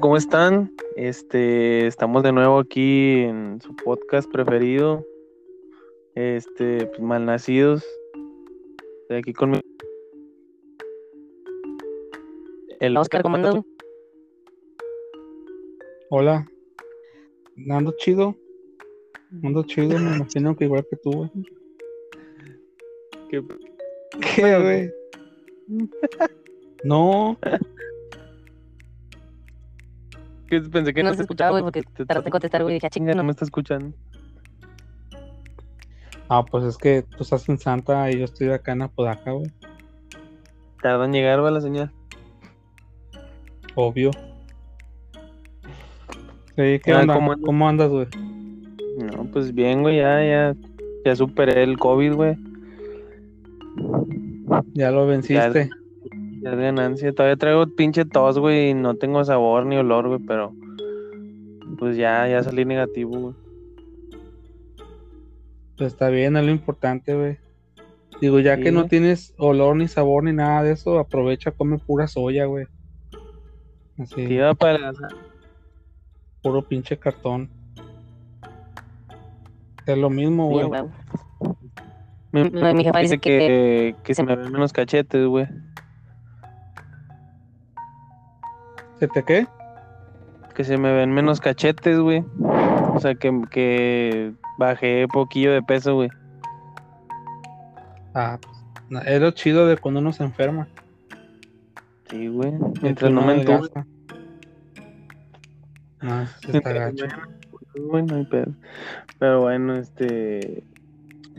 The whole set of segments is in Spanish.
¿Cómo están? Este, estamos de nuevo aquí en su podcast preferido. Este, pues, malnacidos. Estoy aquí con mi... El Oscar, ¿cómo andas? güey? Hola. Ando chido. Ando chido, me imagino que igual que tú, güey. ¿Qué- ¿Qué, güey? No, qué- Pensé que No se escuchaba, güey, porque te- tardaste en contestar, güey. Dije, ah, chinga, no no. me está escuchando. ah, pues es que tú estás en Santa y yo estoy acá en Apodaca, güey. Tarda en llegar, va la señal. Obvio. Sí, ¿qué Ah, onda? ¿cómo ¿Cómo, andas? andas, güey? No, pues bien, güey, ya, ya, ya superé el COVID, güey. Ya lo venciste. Ya es ganancia. Todavía traigo pinche tos, güey, y no tengo sabor ni olor, güey, pero pues ya, ya salí negativo, güey. Pues está bien, es lo importante, güey. Digo, ya Sí, que no güey. tienes olor ni sabor ni nada de eso, aprovecha, come pura soya, güey. Así, Sí, va para puro pinche cartón. Es lo mismo, güey. Güey. Mi, Mi- mi jefa dice que, que se me ven menos cachetes, güey. ¿Se te qué? Que se me ven menos cachetes, güey. O sea, que, que bajé poquillo de peso, güey. Ah, pues, es lo chido de cuando uno se enferma. Sí, güey. que Mientras no me eso sí está gacho. no- güey, no hay pedo. Pero bueno, este.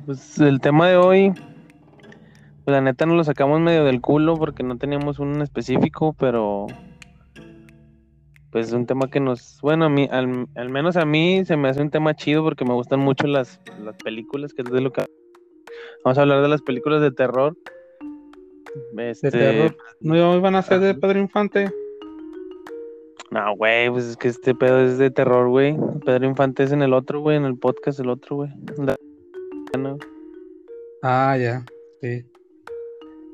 Pues el tema de hoy. Pues la neta nos lo sacamos medio del culo porque no teníamos un específico, pero. Pues es un tema que nos. Bueno, a mí, al, al menos a mí se me hace un tema chido porque me gustan mucho las, las películas, que es de lo que. Vamos a hablar de las películas de terror. De Este, terror. ¿No iban a ser de. Pedro Infante? No, güey, pues es que este pedo es de terror, güey. Pedro Infante es en el otro, güey, en el podcast el otro, güey. La- no. Ah, ya. Sí.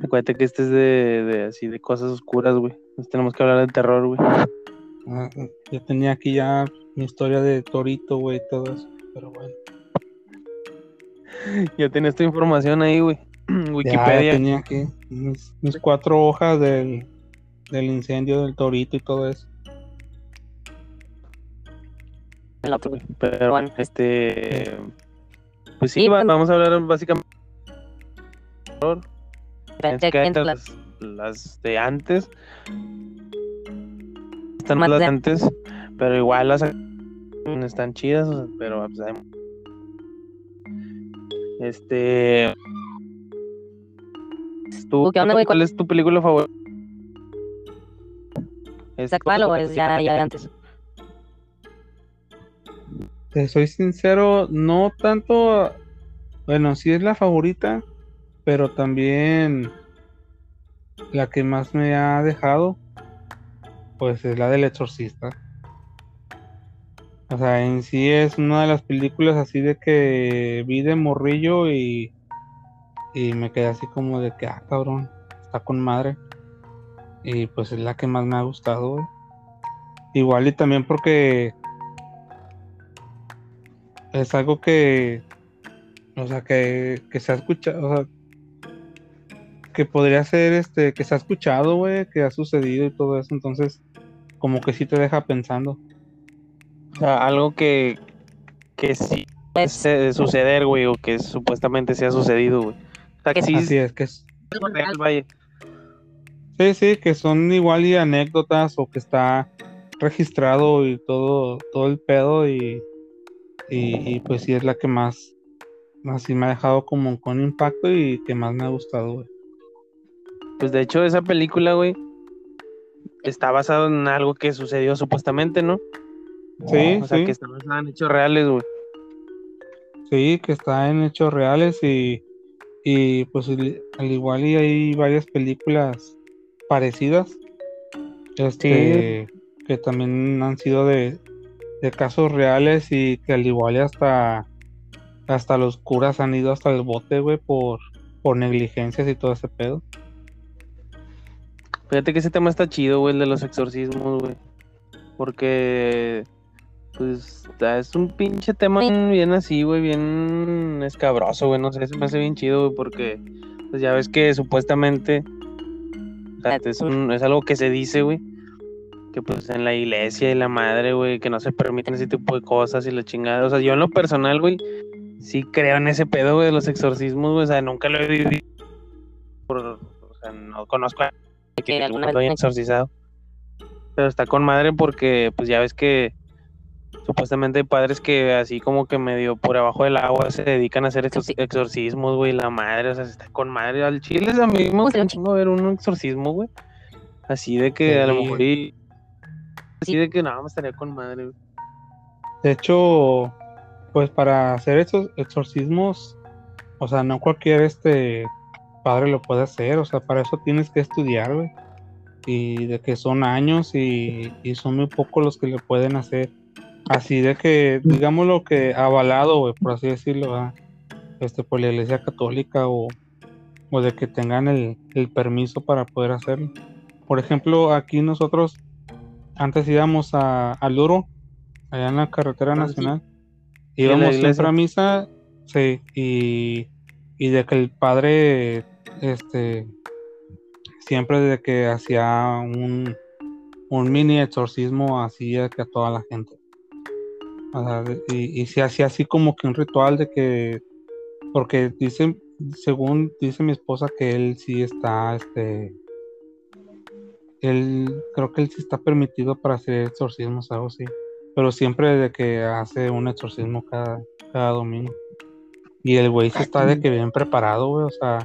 Acuérdate que este es de, de así de cosas oscuras, güey. Nos tenemos que hablar de terror, güey. Ah, yo tenía aquí ya mi historia de Torito, güey, y todo eso. Pero bueno. Ya tienes tu información ahí, güey. Ya, ya Wikipedia. tenía aquí mis, mis cuatro hojas del, del incendio del Torito y todo eso. El otro, güey. Pero Bueno. este. Pues sí, Sí, va- vamos a hablar básicamente las, las de antes. Están Más antes, pero igual las están chidas, o sea, pero pues, hay- este ¿Tú, ¿Qué onda, güey? ¿Cuál es tu película favorita? ¿Es actual o es ya, ya de antes? Te soy sincero, no tanto. Bueno, sí es la favorita, pero también la que más me ha dejado, pues es la del exorcista. O sea, en sí es una de las películas así de que vi de morrillo y, y me quedé así como de que, ah, cabrón, está con madre. Y pues es la que más me ha gustado, güey. Igual y también porque es algo que, o sea, que, que se ha escuchado, o sea, que podría ser, este, que se ha escuchado, güey, que ha sucedido y todo eso, entonces, como que sí te deja pensando. O sea, algo que, que sí puede suceder, güey, o que supuestamente se ha sucedido, güey. O sea, que sí Así es, que es, es algo real, vaya. sí, sí, que son igual y anécdotas o que está registrado y todo, todo el pedo y, y, y pues sí es la que más, más sí me ha dejado como con impacto y que más me ha gustado, güey. Pues de hecho, esa película, güey, está basada en algo que sucedió supuestamente, ¿no? Sí, O sea, sí. que está basada en hechos reales, güey. Sí, que está en hechos reales y, y pues al al igual y hay varias películas parecidas este que también han sido de, de casos reales y que al igual y hasta hasta los curas han ido hasta el bote, güey, por, por negligencias y todo ese pedo. Fíjate que ese tema está chido, güey, el de los exorcismos, güey. Porque, pues, es un pinche tema bien así, güey, bien escabroso, güey. No sé, se me hace bien chido, güey, porque, pues ya ves que supuestamente es, es algo que se dice, güey. Que pues en la iglesia y la madre, güey, que no se permiten ese tipo de cosas y la chingada. O sea, yo en lo personal, güey, sí creo en ese pedo, güey, de los exorcismos, güey. O sea, nunca lo he vivido. Por, o sea, no conozco a que alguna vez- exorcizado. Pero está con madre porque, pues ya ves que supuestamente hay padres que así como que medio por abajo del agua se dedican a hacer estos Exorci- exorcismos, güey, la madre, o sea, está con madre. Al chile a mí me un chingo ver un exorcismo, güey. Así de que a lo mejor y... Así Sí. de que nada, me estaría con madre, güey. De hecho, pues para hacer esos exorcismos, o sea, no cualquier este padre lo puede hacer, o sea, para eso tienes que estudiar, güey. Y de que son años y, y son muy pocos los que le pueden hacer. Así de que, digamos lo que avalado, güey, por así decirlo, ¿verdad? este, por la iglesia católica o, o de que tengan el, el permiso para poder hacerlo. Por ejemplo, aquí nosotros antes íbamos a, al Luro, allá en la carretera Ah, nacional. Íbamos siempre a misa, sí, y, y de que el padre, este, siempre de que hacía un, un mini exorcismo así de que a toda la gente. O sea, de- y, y se hacía así como que un ritual de que, porque dice, según dice mi esposa que él sí está, este, él, creo que él sí está permitido para hacer exorcismos, algo así pero siempre de que hace un exorcismo cada, cada domingo. Y el güey sí está de que bien preparado, güey, o sea,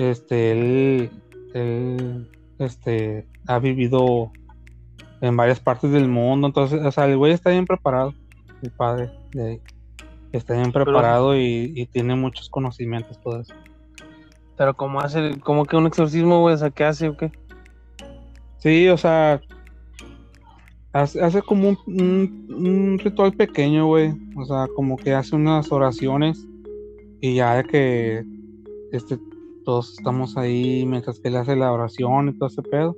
este, él, él, este, ha vivido en varias partes del mundo, entonces, o sea, el güey está bien preparado, el padre de ahí. Está bien preparado y, y tiene muchos conocimientos, todo eso. Pero ¿cómo hace, cómo que un exorcismo, güey? O sea, ¿qué hace o qué? Sí, o sea, hace, hace como un, un- un ritual pequeño, güey. O sea, como que hace unas oraciones y ya de que este, todos estamos ahí mientras que él hace la oración y todo ese pedo.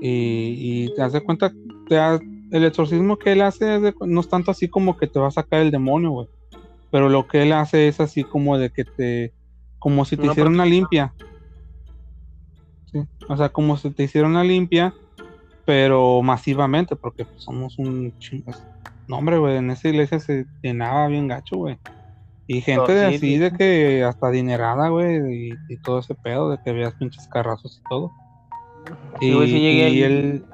Y, y te das de cuenta, te da- el exorcismo que él hace es de no es tanto así como que te va a sacar el demonio, güey. Pero lo que él hace es así como de que te, como si te hiciera una limpia. Sí, o sea, como si te hiciera una limpia, pero masivamente, porque pues, somos un chingo. No, hombre, güey, en esa iglesia se llenaba bien gacho, güey. Y gente de sí, así, sí. de que hasta adinerada, güey, y, y todo ese pedo, de que veas pinches carrazos y todo. Sí, Y, güey, sí llegué y él,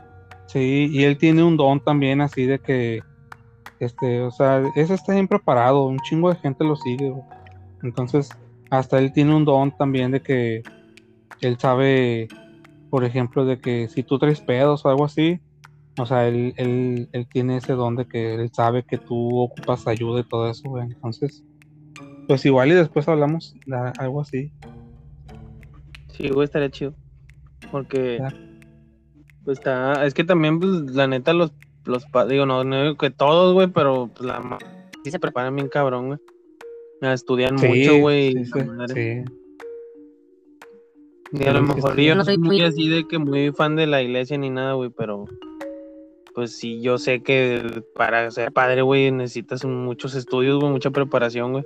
sí, y él tiene un don también así de que, este, o sea, ese está bien preparado, un chingo de gente lo sigue, güey. Entonces, hasta él tiene un don también de que él sabe, por ejemplo, de que si tú traes pedos o algo así, o sea, él, él, él tiene ese don de que él sabe que tú ocupas ayuda y todo eso, güey. Entonces, pues igual y después hablamos de algo así. Sí, güey, estaría chido. Porque, Ya. pues está, es que también, pues, la neta, los, los, digo, no, no digo que todos, güey, pero pues la ma- sí se preparan bien cabrón, güey. Estudian mucho, güey. sí, y sí, sí. Y a lo mejor yo No soy muy así de que muy fan de la iglesia ni nada, güey, pero pues sí, yo sé que para ser padre, güey, necesitas muchos estudios, güey, mucha preparación, güey.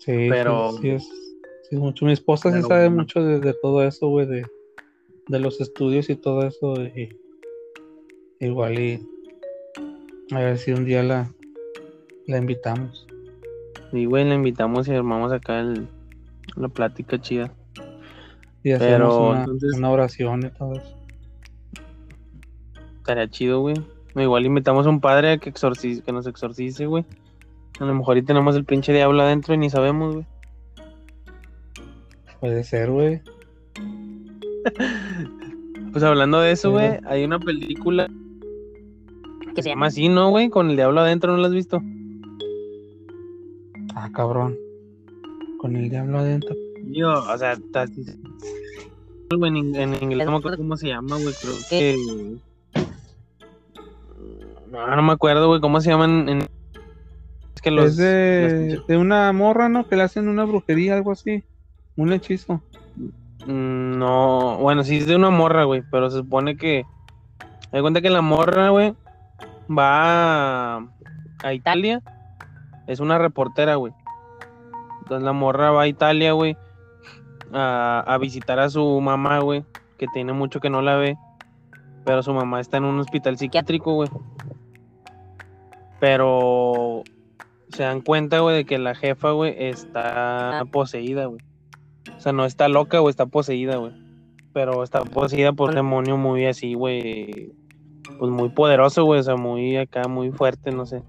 Sí, sí, Pero- sí, es, sí es mucho. Mi esposa sí sabe bueno. mucho de, de todo eso, güey, de, de los estudios y todo eso. Y, igual y a ver si un día la, la invitamos. Y, güey, la invitamos y armamos acá el, la plática chida. Y hacemos Pero, una, entonces- una oración y todo eso. Estaría chido, güey. Igual invitamos a un padre a que, exorcice, que nos exorcice, güey. A lo mejor ahí tenemos el pinche diablo adentro y ni sabemos, güey. Puede ser, güey. Pues hablando de eso, güey, hay una película Que se llama así, ¿no, güey? Con el diablo adentro, ¿no la has visto? Ah, cabrón. Con el diablo adentro. Yo, o sea, está así. En inglés no me acuerdo cómo se llama, güey. Creo que. No, no me acuerdo, güey, cómo se llaman. En... Es que los. es de, las- de una morra, ¿no? Que le hacen una brujería, algo así. Un hechizo. Mm, No, bueno, sí es de una morra, güey, pero se supone que Me cuenta que la morra, güey, va a, a Italia. Es una reportera, güey. Entonces la morra va a Italia, güey, a, a visitar a su mamá, güey, que tiene mucho que no la ve. Pero su mamá está en un hospital psiquiátrico, güey. Pero se dan cuenta, güey, de que la jefa, güey, está poseída, güey. O sea, no está loca, güey, está poseída, güey. Pero está poseída por un demonio muy así, güey. Pues muy poderoso, güey. O sea, muy acá, muy fuerte, no sé.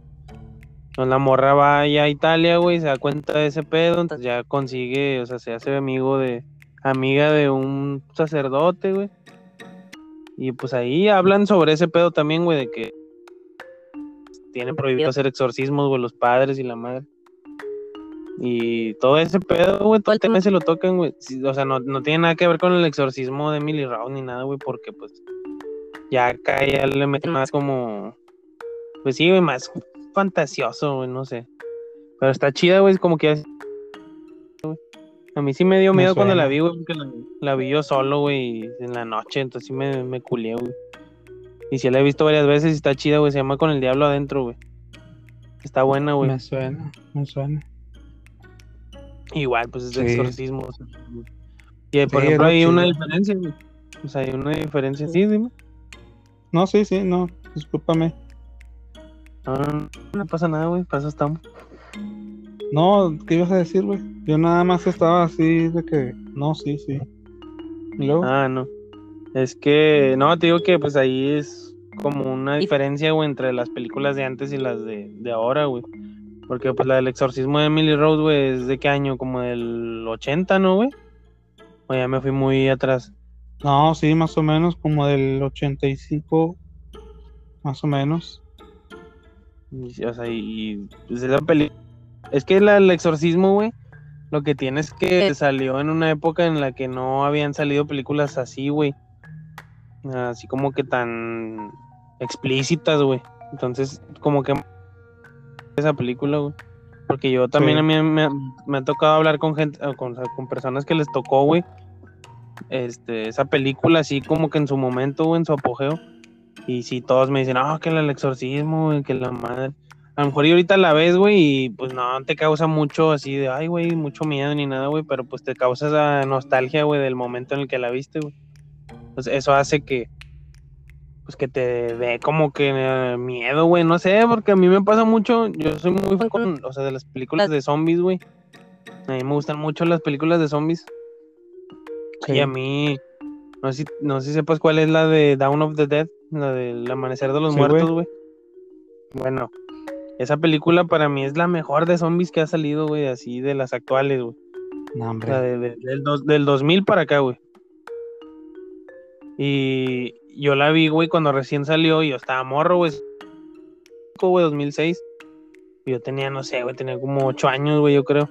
Entonces la morra va allá a Italia, güey, se da cuenta de ese pedo, entonces ya consigue, o sea, se hace amigo de, amiga de un sacerdote, güey. Y pues ahí hablan sobre ese pedo también, güey, de que tienen prohibido hacer exorcismos, güey, los padres y la madre. Y todo ese pedo, güey, todo el tema se lo tocan, güey. O sea, no, no tiene nada que ver con el exorcismo de Emily Rose ni nada, güey, porque pues ya acá ya le meten más como, pues sí, güey, más fantasioso, güey, no sé. Pero está chida, güey, es como que ya-. A mí sí me dio Me miedo cuando la vi, güey, porque la, la vi yo solo, güey, en la noche, entonces sí me, me culié, güey. Y sí la he visto varias veces y está chida, güey, se llama Con el Diablo Adentro, güey. Está buena, güey. Me suena, me suena. Igual, pues es de Sí. exorcismo. o sea, y eh, por Sí, ejemplo, hay una diferencia, güey. O sea, hay una diferencia, sí, dime. No, sí, sí, no, discúlpame. No, no, no pasa nada, güey, para eso estamos. No, ¿qué ibas a decir, güey? Yo nada más estaba así de que, no, sí, sí. Y luego, Ah, no. Es que, no, te digo que pues ahí es como una diferencia, güey, entre las películas de antes y las de, de ahora, güey. Porque pues la del exorcismo de Emily Rose, güey, es de qué año, como del 80, ¿no, güey? O ya me fui muy atrás. no, sí, más o menos, como del 85, más o menos. Y, o sea, y, y, pues esa peli... Es que la, el exorcismo, güey, lo que tiene es que salió en una época en la que no habían salido películas así, güey. Así como que tan explícitas, güey. Entonces, como que esa película, güey. Porque yo también Sí. a mí me, me ha tocado hablar con gente, o con, con personas que les tocó, güey. Este, esa película así como que en su momento, güey, en su apogeo. Y si todos me dicen, ah, que el exorcismo, güey, que la madre. A lo mejor y ahorita la ves, güey, y pues no te causa mucho así de, ay, güey, mucho miedo ni nada, güey, pero pues te causa esa nostalgia, güey, del momento en el que la viste, güey. Pues eso hace que, pues que te dé como que eh, miedo, güey, no sé, porque a mí me pasa mucho, yo soy muy fan con, o sea, de las películas de zombies, güey. A mí me gustan mucho las películas de zombies. Sí. Y a mí, no sé, no sé si sepas cuál es la de Dawn of the Dead, la del Amanecer de los Sí, Muertos, güey. Bueno, esa película para mí es la mejor de zombies que ha salido, güey, así de las actuales, güey. No, O hombre. sea, de- de- del, dos- del 2000 para acá, güey. Y yo la vi, güey, cuando recién salió y yo estaba morro, güey. güey, 2006. Y Yo tenía, no sé, güey, tenía como 8 años, güey, yo creo.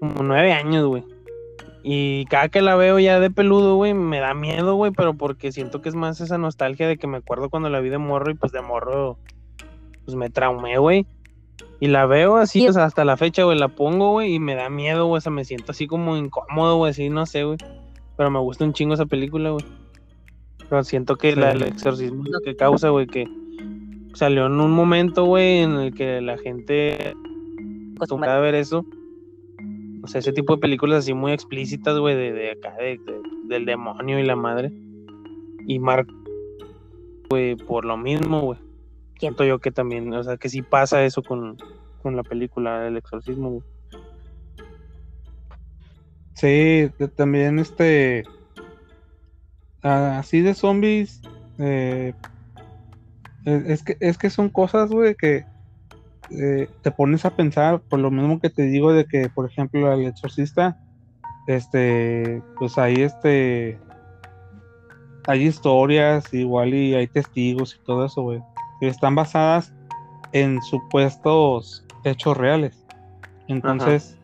Como 9 años, güey. Y cada que la veo ya de peludo, güey, me da miedo, güey, pero porque siento que es más esa nostalgia de que me acuerdo cuando la vi de morro y pues de morro, pues me traumé, güey. Y la veo así, Sí. o sea, hasta la fecha, güey, la pongo, güey, y me da miedo, güey, o sea, me siento así como incómodo, güey, así, no sé, güey. Pero me gusta un chingo esa película, güey. Pero siento que la, el exorcismo es lo que causa, güey, que salió en un momento, güey, en el que la gente acostumbrada a ver eso. O sea, ese tipo de películas así muy explícitas, güey, de, de acá, de, de- del demonio y la madre. Y Mark, güey, por lo mismo, güey. Siento yo que también, o sea, que sí pasa eso con, con la película El Exorcismo, güey. Sí, también este. Así de zombies. eh, es, es que, es que son cosas, güey, que eh, te pones a pensar, por lo mismo que te digo de que, por ejemplo, el exorcista, este, pues ahí este. Hay historias, igual y hay testigos y todo eso, güey. Que están basadas en supuestos hechos reales. Entonces,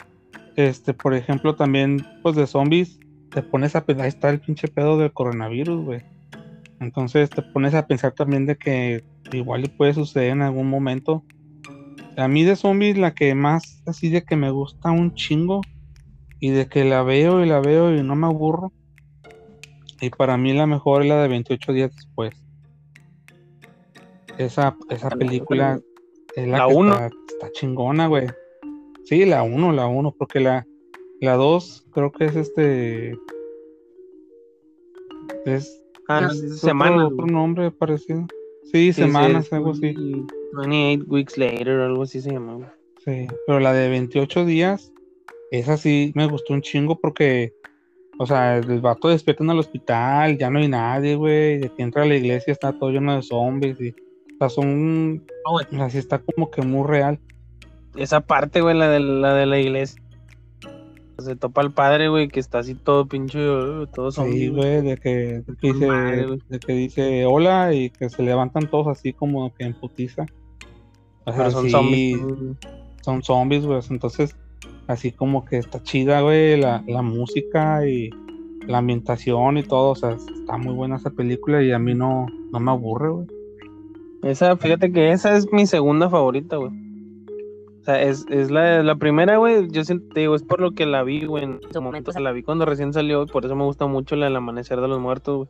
este, por ejemplo, también, pues de zombies, te pones a pensar, ahí está el pinche pedo del coronavirus, güey. Entonces te pones a pensar también de que igual y puede suceder en algún momento. A mí de zombies la que más así de que me gusta un chingo y de que la veo y la veo y no me aburro. Y para mí la mejor es la de 28 días después. esa, esa película es la, La que uno. Está, está chingona, güey. Sí, la 1, la 1, porque la la 2 creo que es este es, Ah, no, es otro- semanas. otro, nombre parecido. Sí, Sí, semanas, algo así. 28 weeks later, algo así se llama. güey. Sí, pero la de 28 días, esa sí me gustó un chingo porque, o sea, el vato despierta en el hospital, ya no hay nadie, güey, de que entra a la iglesia está todo lleno de zombies y, o sea, son, No, güey, o sea, sí está como que muy real. Esa parte, güey, la de la, de la iglesia. Se topa al padre, güey, que está así todo pinche, uh, todo Sí, zombie, güey. güey, de que, de que Con madre, dice, de que dice hola y que se levantan todos así como que en putiza. O sea, Pero son sí, zombies. son zombies, güey. Entonces, así como que está chida, güey, la, la música y la ambientación y todo. O sea, está muy buena esa película y a mí no, no me aburre, güey. Esa, fíjate que esa es mi segunda favorita, güey. O sea, es, es la, la primera, güey, yo siento, te digo, es por lo que la vi, güey, en su momento, o sea, la vi cuando recién salió, y por eso me gusta mucho la del Amanecer de los Muertos, güey.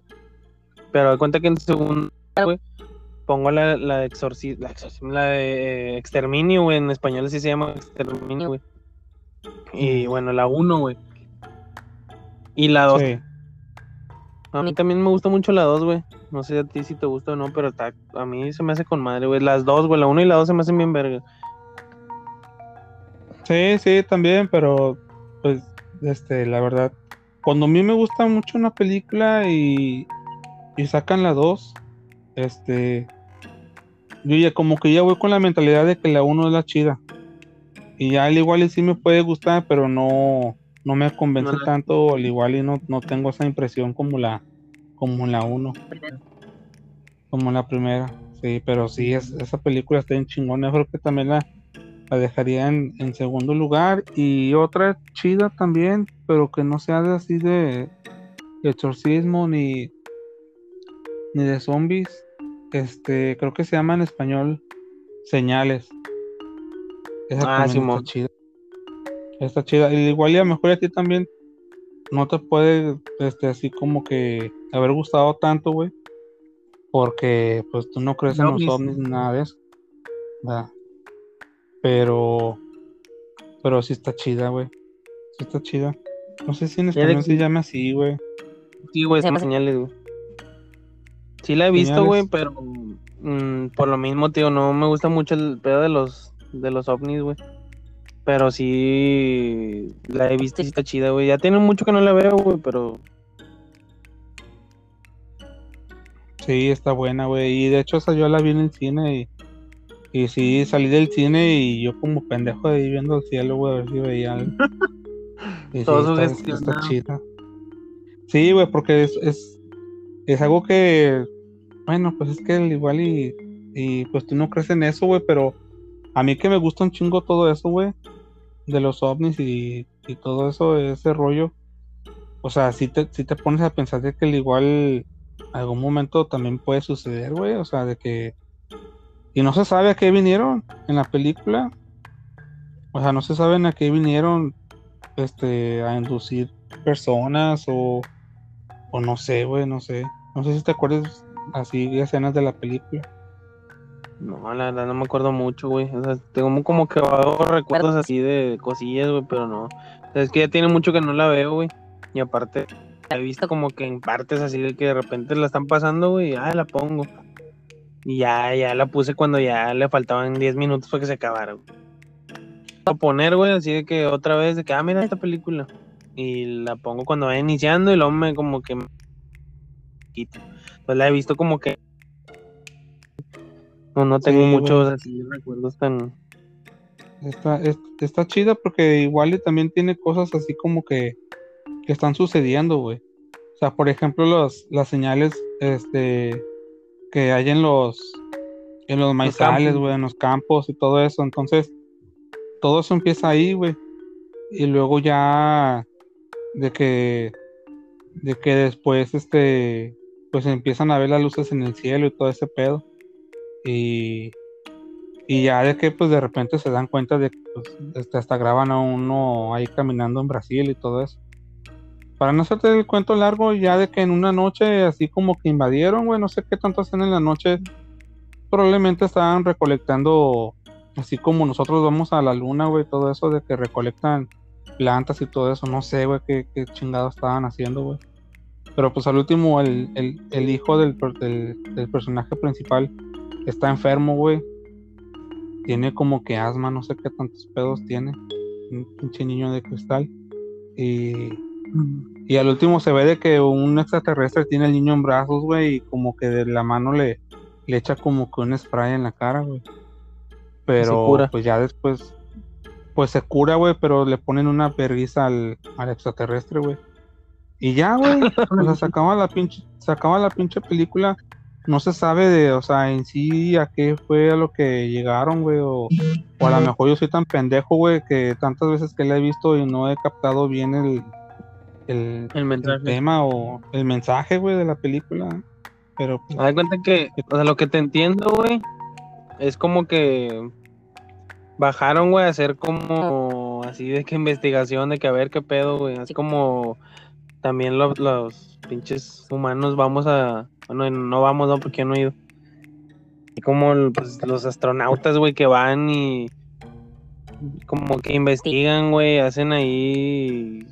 Pero de cuenta que en segunda, güey, pongo la, la de Exorcismo, la, Exorcismo, la de eh, Exterminio, güey, en español así se llama Exterminio, güey. Y bueno, la 1, güey. Y la 2, Sí. a mí también me gusta mucho la 2, güey. No sé a ti si te gusta o no, pero está- a mí se me hace con madre, güey. Las dos, güey, la 1 y la 2 se me hacen bien verga. Sí, sí, también, pero pues, este, la verdad, cuando a mí me gusta mucho una película y, y sacan la 2, este, yo ya como que ya voy con la mentalidad de que la 1 es la chida. Y ya al igual y sí me puede gustar, pero no, no me convence No tanto, al igual y no, no tengo esa impresión como la, como la 1, como la primera. Sí, pero sí, es, esa película está bien chingona, yo creo que también la, la dejaría en, en segundo lugar. Y otra chida también, pero que no sea de así de, de exorcismo ni, ni de zombies. Este, creo que se llama en español Señales. Esa Ah, Simón. está chida. Está chida. Y igual y a lo mejor a ti también no te puede, este, así como que haber gustado tanto, güey. Porque pues tú no crees en los Ovnis. ovnis ni nada de eso. ¿verdad? Pero, pero sí está chida, güey. Sí está chida. No sé si en español se llama así, güey. Sí, güey, Se llama- señales, güey. Sí la he visto, güey, pero mm, por lo mismo, tío, no me gusta mucho el pedo de los de los ovnis, güey. Pero sí la he visto y está chida, güey. Ya tiene mucho que no la veo, güey, pero Sí, está buena, güey. Y de hecho esa yo la vi en el cine y, y sí, salí del cine y yo como pendejo ahí viendo el cielo, güey, a ver si veía algo. Y sí, Todo está, sugestionado. está chida. Sí, güey, porque es, es, es algo que, bueno, pues es que al igual y, y pues tú no crees en eso, güey, pero a mí que me gusta un chingo todo eso, güey, de los ovnis y, y todo eso, ese rollo. O sea, si te, si te pones a pensar de que al igual algún momento también puede suceder, güey. O sea, de que. Y no se sabe a qué vinieron en la película. O sea, no se saben a qué vinieron este, a inducir personas o. O no sé, güey, no sé. No sé si te acuerdas así de escenas de la película. no, la verdad no me acuerdo mucho, güey. O sea, tengo como que vago recuerdos así de cosillas, güey, pero no. O sea, es que ya tiene mucho que no la veo, güey. Y aparte, la he visto como que en partes así de que de repente la están pasando, güey, y ah, la pongo. Y ya, ya la puse cuando ya le faltaban 10 minutos para que se acabara, güey. A poner, güey, así de que otra vez, de que, ah, mira esta película. Y la pongo cuando va iniciando y luego me como que me quito. Pues la he visto como que no, no tengo Sí, muchos güey. así recuerdos tan. Está, es- está chida porque igual también tiene cosas así como que, que están sucediendo, güey. O sea, por ejemplo, los, las señales este, que hay en los, en los maizales, güey, en los campos y todo eso. Entonces, todo eso empieza ahí, güey. Y luego ya de que, de que después, este, pues empiezan a ver las luces en el cielo y todo ese pedo. Y, y ya de que pues de repente se dan cuenta de que pues, este, hasta graban a uno ahí caminando en Brasil y todo eso. Para no hacerte el cuento largo, ya de que en una noche así como que invadieron, güey, no sé qué tanto hacen en la noche, probablemente estaban recolectando, así como nosotros vamos a la luna, güey, todo eso de que recolectan plantas y todo eso, no sé, güey, qué, qué chingados estaban haciendo, güey. Pero pues al último, el, el, el hijo del, del, del personaje principal está enfermo, güey. Tiene como que asma, no sé qué tantos pedos tiene. Un pinche niño de cristal. Y, y al último se ve de que un extraterrestre tiene al niño en brazos, güey, y como que de la mano le, le echa como que un spray en la cara, güey. Pero pues ya después, pues se cura, güey, pero le ponen una vergüenza al, al extraterrestre, güey. Y ya, güey, o sea, se acaba la pinche, se acaba la pinche película. No se sabe de, o sea, en sí a qué fue a lo que llegaron, güey, o, o a lo mejor yo soy tan pendejo, güey, que tantas veces que la he visto y no he captado bien el, el, El el mensaje. tema o el mensaje, güey, de la película. Pero pues, Haz cuenta que, o sea, lo que te entiendo, güey, es como que bajaron, güey, a hacer como así de que investigación, de que a ver qué pedo, güey. Así como también lo- los pinches humanos vamos a. Bueno, no vamos, no, porque yo no he ido. Y como pues, los astronautas, güey, que van y. Como que investigan, güey, hacen ahí.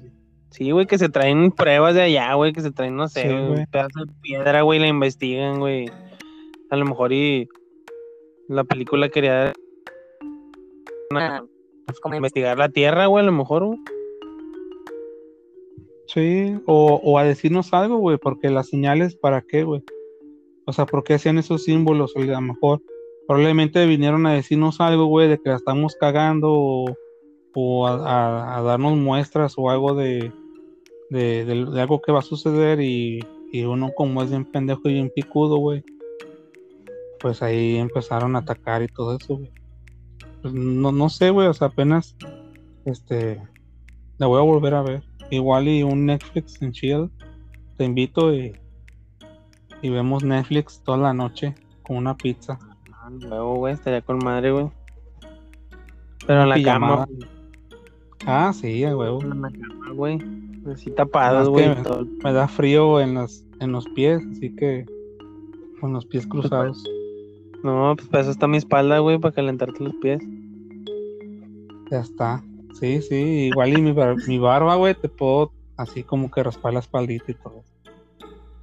Sí, güey, que se traen pruebas de allá, güey, que se traen, no sé, Sí, un pedazo de piedra, güey, la investigan, güey. A lo mejor y la película quería Ah, pues, como investigar la Tierra, güey, a lo mejor, güey. sí, o, o a decirnos algo, güey, porque las señales, ¿para qué, güey? O sea, ¿por qué hacían esos símbolos? O a lo mejor probablemente vinieron a decirnos algo, güey, de que la estamos cagando o, o a, a- a darnos muestras o algo de, de, de- de algo que va a suceder y, y uno como es bien pendejo y bien picudo, güey, pues ahí empezaron a atacar y todo eso, güey. Pues no, no sé, güey, o sea, apenas, este, la voy a volver a ver. Igual y un Netflix en chill, te invito y, y vemos Netflix toda la noche con una pizza. Ah, luego, güey, estaría con madre, güey. Pero en la Pijamada. cama, Ah, sí, a huevo. en la cama, güey. Así tapados, Más güey. Me da frío en los, en los pies, así que con los pies cruzados. No, pues para eso está mi espalda, güey, para calentarte los pies. Ya está. Sí, sí, igual y mi, bar- mi barba, güey, te puedo así como que raspar la espaldita y todo.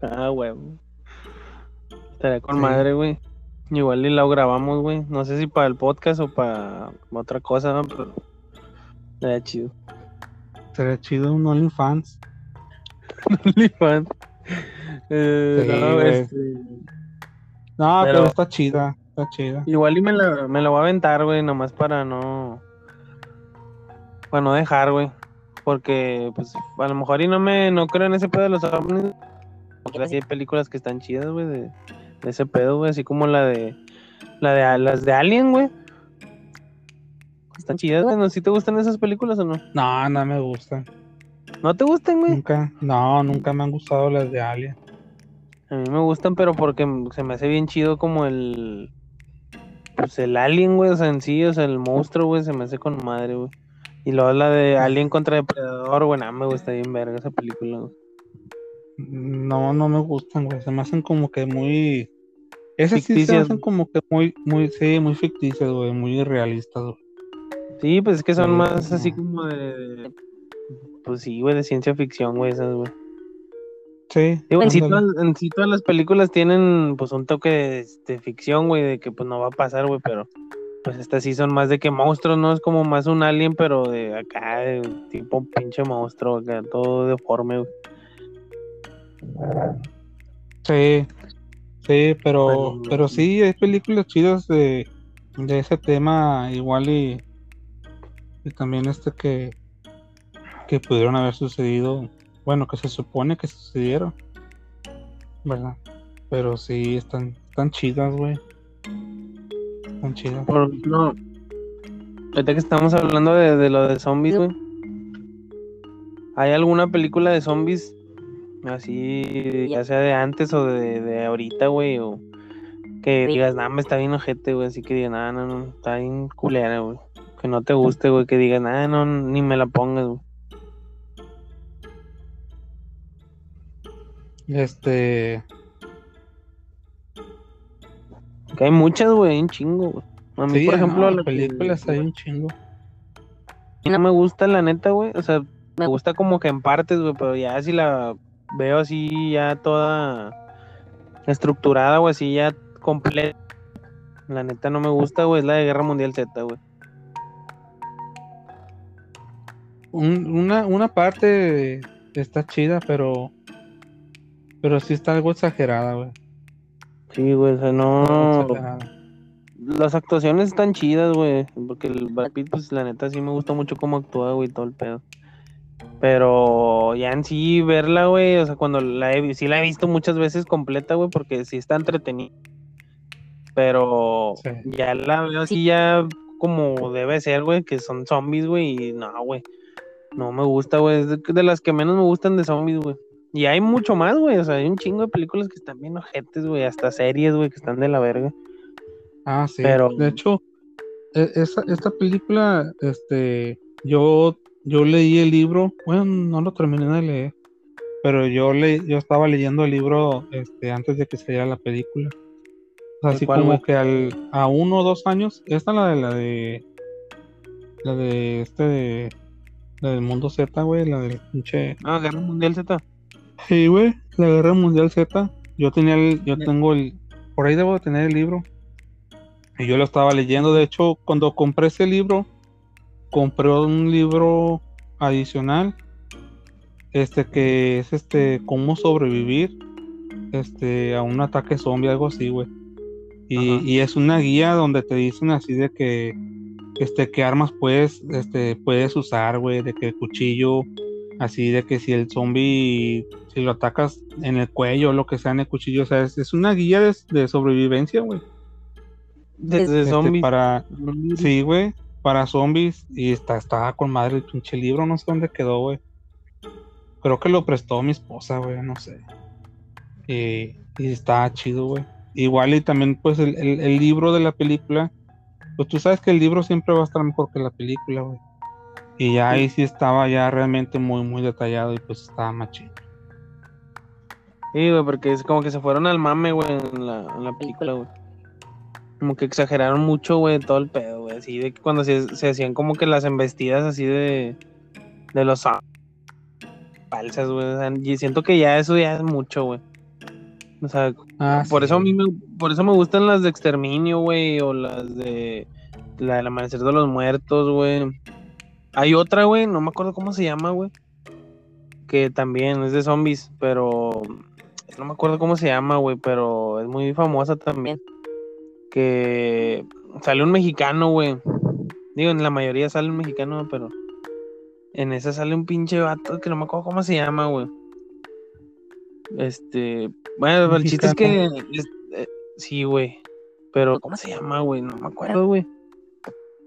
Ah, güey. Estaría con Sí. madre, güey. Igual y lo grabamos, güey. No sé si para el podcast o para otra cosa, ¿no? Pero estaría chido. Sería chido un OnlyFans. OnlyFans. Eh, Sí, no, este, No, pero, Pero- está chida, está chida. Igual y me la, me la voy a aventar, güey, nomás para no. Para no dejar, güey. Porque, pues, a lo mejor y no me no creo en ese pedo de los ovnis. Porque sí hay películas que están chidas, güey, de, de ese pedo, güey. Así como la de. La de las de Alien, güey. Están chidas, güey. ¿No? ¿Sí te gustan esas películas o no? No, no me gustan. ¿No te gustan, güey? Nunca, no, nunca me han gustado las de Alien. A mí me gustan, pero porque se me hace bien chido como el. Pues el alien, güey, o sea, en sí, o sea, el monstruo, güey, se me hace con madre, güey. Y luego la de Alien contra Depredador, güey, nada, me gusta bien verga esa película, güey. No, no me gustan, güey. Se me hacen como que muy. Esas sí se Ficticias, hacen como que muy, muy, sí, muy ficticias, güey, muy irrealistas, güey. Sí, pues es que son más así como de. Pues sí, güey, de ciencia ficción, güey, esas, güey. Sí. Digo, en, sí todas, en sí todas las películas tienen, pues, un toque de, de ficción, güey, de que, pues, no va a pasar, güey, pero. Pues estas sí son más de que monstruos, ¿no? Es como más un alien, pero de acá, de tipo pinche monstruo, acá, todo deforme, güey. Sí, sí, pero, Bueno, pero sí, hay películas chidas de, de ese tema, igual y, y también este que, que pudieron haber sucedido, bueno, que se supone que sucedieron, ¿verdad? Pero sí, están, están chidas, güey. Están chidas. Por ejemplo, ahorita que estamos hablando de, de lo de zombies, güey. ¿Hay alguna película de zombies así, ya sea de antes o de, de ahorita, güey? O que digas, nada, me está bien ojete, güey. Así que digas, nada, no, no, está bien culera, güey. Que no te guste, güey. Que digas, nada, no, ni me la pongas, güey. Este, Que hay muchas, güey, hay un chingo, güey. A mí, Sí, por ejemplo, no, la que- películas hay un chingo. mí no me gusta, la neta, güey. O sea, me gusta como que en partes, güey, pero ya si la veo así, ya toda estructurada, güey, así ya completa. La neta no me gusta, güey, es la de Guerra Mundial Z, güey. Un- una, una parte está chida, pero. Pero sí está algo exagerada, güey. Sí, güey, o sea, no. Las actuaciones están chidas, güey. Porque el Brad Pitt, pues la neta sí me gusta mucho cómo actúa, güey, todo el pedo. Pero ya en sí verla, güey, o sea, cuando la he sí la he visto muchas veces completa, güey, porque sí está entretenida. Pero Sí. ya la veo así ya como debe ser, güey, que son zombies, güey, y no, güey. No me gusta, güey. Es de, de las que menos me gustan de zombies, güey. Y hay mucho más, güey. O sea, hay un chingo de películas que están bien ojetes, güey. Hasta series, güey, que están de la verga. Ah, sí. Pero- De hecho, e- esa, esta película, este, yo, yo leí el libro, bueno, no lo terminé de leer, pero yo le, yo estaba leyendo el libro, este, antes de que saliera la película. O sea, ¿De así como que al, a uno o dos años, esta la de la de, la de este de, la del mundo Z, güey, la del pinche, Ah, Guerra Mundial Z. Sí, güey, la Guerra Mundial Z. Yo tenía el, yo tengo el, por ahí debo de tener el libro. Y yo lo estaba leyendo. De hecho, cuando compré ese libro, compré un libro adicional. Este que es este cómo sobrevivir este a un ataque zombie, algo así, güey. Y, y es una guía donde te dicen así de que este qué armas puedes este puedes usar, güey, de que cuchillo, así de que si el zombie si lo atacas en el cuello o lo que sea en el cuchillo, o sea, es, es una guía de, de sobrevivencia, güey. Desde Este, zombies. para sí, güey, para zombies y está estaba con madre el pinche libro, no sé dónde quedó, güey. Creo que lo prestó mi esposa, güey, no sé. Y, y está chido, güey. Igual y también pues el, el- el libro de la película, pues tú sabes que el libro siempre va a estar mejor que la película, güey. Y ya ahí sí estaba ya realmente muy, muy detallado y pues estaba más chido. Sí, güey, porque es como que se fueron al mame, güey, en la, en la película, güey. Como que exageraron mucho, güey, todo el pedo, güey. Así de que cuando se, hacían como que las embestidas así de, de los falsas, güey. y siento que ya eso ya es mucho, güey. O sea, Ah, por sí. eso a mí me, por eso me gustan las de exterminio, güey, o las de la del amanecer de los muertos, güey. Hay otra, güey, no me acuerdo cómo se llama, güey. Que también es de zombies, pero no me acuerdo cómo se llama, güey, pero es muy famosa también. Que sale un mexicano, güey. Digo, en la mayoría sale un mexicano, pero en esa sale un pinche vato que no me acuerdo cómo se llama, güey. Este, bueno, el chiste es que es- eh, sí, güey. Pero ¿cómo se llama, güey? No me acuerdo, güey.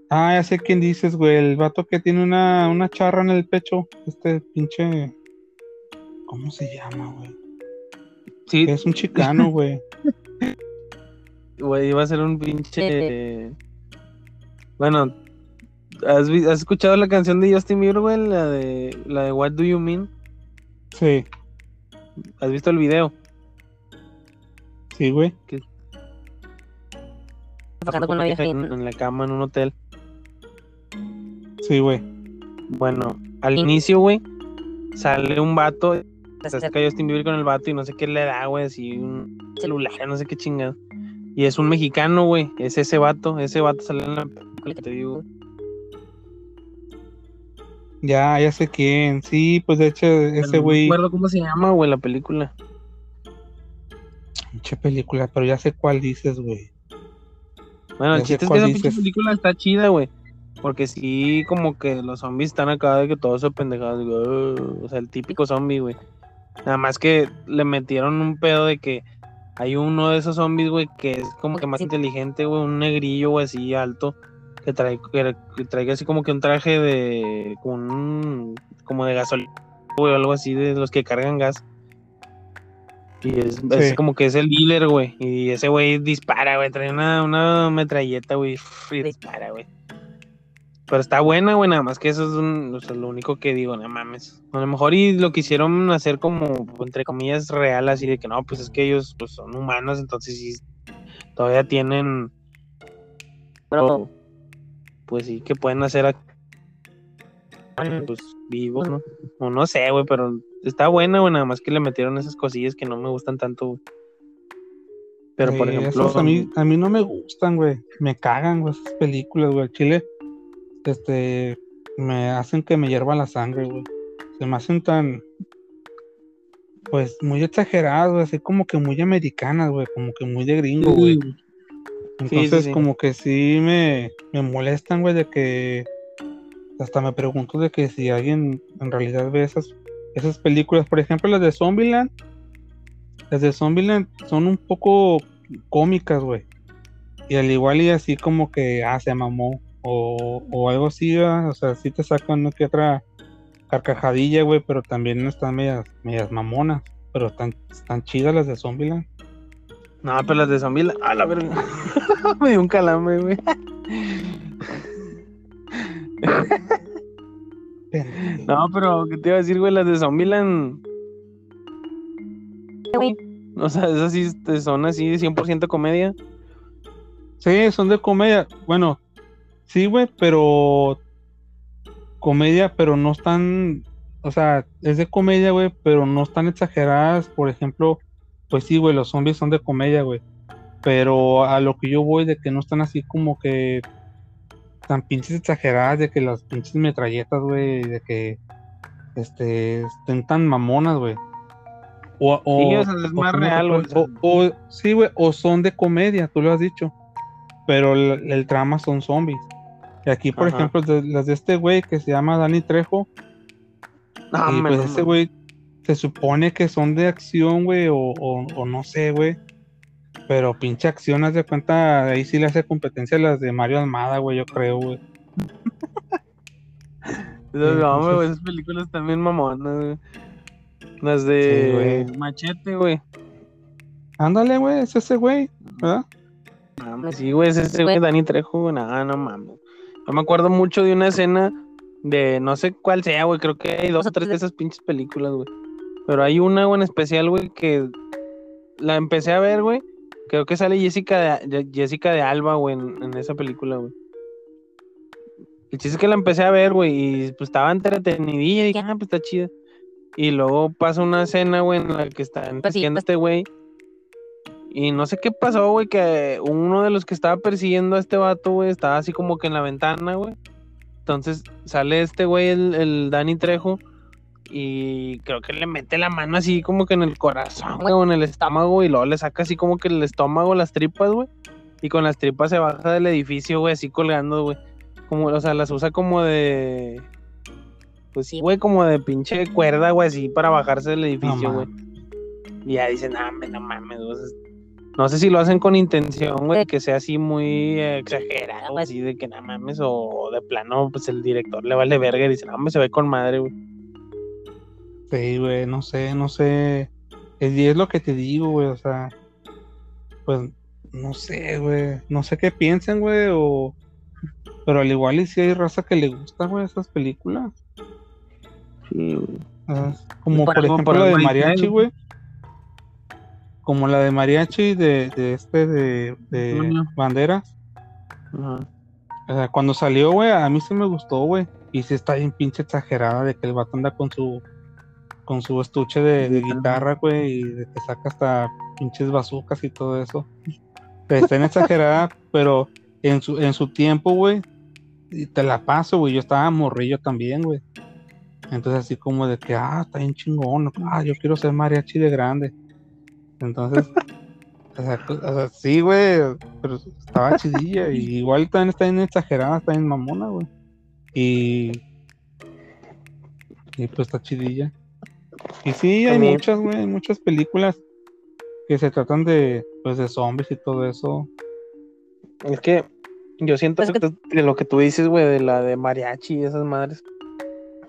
Ah, ya sé quién dices, güey. El vato que tiene una, una charra en el pecho. Este pinche. ¿Cómo se llama, güey? Sí, Es un chicano, güey. güey, iba a ser un pinche Bueno, ¿has, has escuchado la canción de Justin Bieber, güey? La de la de What Do You Mean? Sí, ¿Has visto el video? sí, güey. Enfocando con una vieja en, la cama en un hotel. Sí, güey. Bueno, al inicio, güey, sale un vato, se se acerca Justin Bieber con el vato y no sé qué le da, güey, así un celular, no sé qué chingado. Y es un mexicano, güey, es ese vato, ese vato sale en la película que te digo. Ya, ya sé quién. Sí, pues de hecho, ese No güey. me acuerdo cómo se llama, güey, la película. Pinche película, pero ya sé cuál dices, güey. Bueno, el Ya sé chiste es que esa pinche dices. película está chida, güey. Porque sí, como que los zombies están acá de que todos son pendejados. "Ugh", o sea, el típico zombie, güey. Nada más que le metieron un pedo de que hay uno de esos zombies, güey, que es como que más Sí. inteligente, güey, un negrillo, güey, así alto, que trae, que, que traiga así como que un traje de, como, un- como de gasolina, güey, o algo así de los que cargan gas. Y es, como que es el dealer, güey. Y ese güey dispara, güey. Trae una, una metralleta, güey. Y dispara, güey. Pero está buena, güey. Nada más que eso es un- o sea, lo único que digo, no mames. A lo mejor y lo quisieron hacer como, entre comillas, real, así de que no, pues es que ellos pues, son humanos, entonces sí. todavía tienen, Pero, pues sí, que pueden hacer ac- pues vivos, ¿no? O no sé, güey, pero está buena, güey, nada más que le metieron esas cosillas que no me gustan tanto, güey. Pero, por Sí, ejemplo, a mí, a mí no me gustan, güey. Me cagan, güey, esas películas, güey. Al Chile, este, me hacen que me hierva la sangre, güey. Se me hacen tan, pues, muy exageradas, güey. Así como que muy americanas, güey. Como que muy de gringo, güey. sí, Entonces, sí. como que sí me, me molestan, güey, de que hasta me pregunto de que si alguien en realidad ve esas, esas películas, por ejemplo, las de Zombieland, las de Zombieland son un poco cómicas, güey. Y al igual y así como que, ah, se mamó, o, o algo así, ¿verdad? o sea, sí te sacan una que otra carcajadilla, güey, pero también están medias, medias mamonas, pero están, están chidas las de Zombieland. No, pero las de zombie, ah, la verga. me dio un calambre, güey. No, pero, ¿qué te iba a decir, güey? Las de Zombieland, güey, o sea, esas sí son así de 100% comedia. Sí, son de comedia. Bueno, sí, güey, pero comedia, pero no están, o sea, es de comedia, güey, pero no están exageradas. Por ejemplo, pues sí, güey, los zombies son de comedia, güey. Pero a lo que yo voy de que no están así como que tan pinches exageradas, de que las pinches metralletas, güey, de que este estén tan mamonas, güey. O, o, Sí, o sea, es más ¿cómo te real, güey, o- sí, güey, o son de comedia, tú lo has dicho. Pero el, el trama son zombies. Y aquí, por Ajá. ejemplo, de- las de este güey que se llama Danny Trejo, No, y pues no güey se supone que son de acción, güey, o, o, o no sé, güey. Pero pinche acción, haz de cuenta, ahí sí le hace competencia a las de Mario Almada, güey, yo creo, güey. Esas, no, güey, esas películas también mamonas, güey. Las de Sí. Machete, güey. Ándale, güey, es ese güey, ¿verdad? Mames, Sí, güey, es ese güey, Dani Trejo, güey. No, no mames. Yo me acuerdo mucho de una escena de no sé cuál sea, güey. Creo que hay dos o tres de esas pinches películas, güey. Pero hay una, güey, en especial, güey, que la empecé a ver, güey. Creo que sale Jessica de, Jessica de Alba, güey, en, en esa película, güey. El chiste es que la empecé a ver, güey, y pues estaba entretenidilla. Y dije, ah, pues está chida. Y luego pasa una escena, güey, en la que está persiguiendo pues- este güey. Y no sé qué pasó, güey, que uno de los que estaba persiguiendo a este vato, güey, estaba así como que en la ventana, güey. Entonces sale este güey, el, el Dani Trejo, y creo que le mete la mano así como que en el corazón, güey, o en el estómago, y luego le saca así como que el estómago, las tripas, güey. Y con las tripas se baja del edificio, güey, así colgando, güey. Como, o sea, las usa como de. Pues sí, güey, como de pinche cuerda, güey, así para bajarse del edificio, güey. mames. Y ya dicen, no, hombre, no mames, güey, es- No sé si lo hacen con intención, güey, que sea así muy eh, exagerado, así de que no mames, o de plano, pues el director le vale verga y dice, no, hombre, se ve con madre, güey. Sí, güey, no sé, no sé. Es, y es lo que te digo, güey, o sea, pues no sé, güey, no sé qué piensen, güey, o... Pero al igual y si hay raza que le gusta, güey, esas películas. Sí, güey. O sea, como Por ejemplo la de mariachi, güey. Como la de mariachi de, de este de, de banderas. Ajá. O sea, cuando salió, güey, a mí sí me gustó, güey. Y sí está bien pinche exagerada de que el vato anda con su con su estuche de, de guitarra, güey, y de que saca hasta pinches bazucas y todo eso. Está bien exagerada, pero en su, en su tiempo, güey, te la paso, güey. Yo estaba morrillo también, güey. Entonces así como de que, ah, está bien chingón, ah, yo quiero ser mariachi de grande. Entonces, o sea, o sea, sí, güey, pero estaba chidilla. Y igual también está bien exagerada, está bien mamona, güey. Y, y pues está chidilla. Y sí, hay muchas, güey, hay muchas películas que se tratan de, pues, de zombies y todo eso. Es que yo siento Pues que, lo que tú dices, güey, de la de mariachi y esas madres,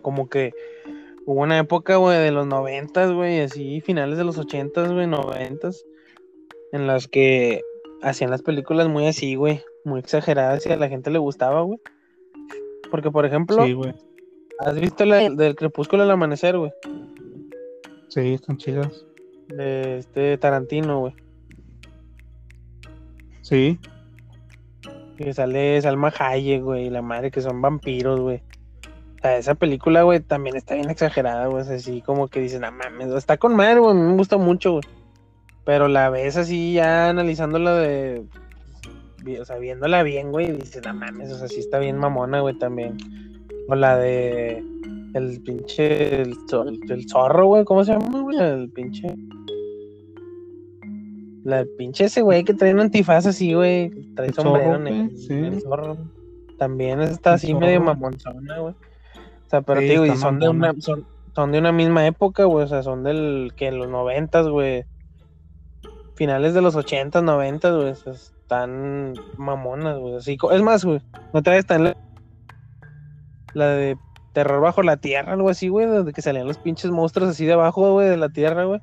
como que hubo una época, güey, de los noventas, güey, así, finales de los ochentas, güey, noventas, en las que hacían las películas muy así, güey, muy exageradas y a la gente le gustaba, güey. Porque, por ejemplo, Sí. ¿has visto la del crepúsculo al amanecer, güey? Sí, están chidas. De este Tarantino, güey. Sí. Que sale Salma Hayek, güey, y la madre que son vampiros, güey. O sea, esa película, güey, también está bien exagerada, güey. Así como que dicen, no mames, está con madre, güey, me gusta mucho, güey. Pero la ves así ya analizándola de. O sea, viéndola bien, güey, dices, no mames, o sea, sí está bien mamona, güey, también. O la de. El pinche. El, el zorro, güey, ¿cómo se llama, güey? El pinche. La pinche ese güey que trae un antifaz así, güey. Trae El sombrero zorro, negro. güey, sí. El zorro. También está así medio mamonzona, güey. O sea, pero Sí, digo, y son de una, son, son de una misma época, güey. O sea, son del que en los noventas, güey. Finales de los ochentas, noventas, güey. Están mamonas, güey. Así, es más, güey. No en la, la de Terror bajo la tierra, algo así, güey. Donde que salían los pinches monstruos así debajo, güey, de la tierra, güey.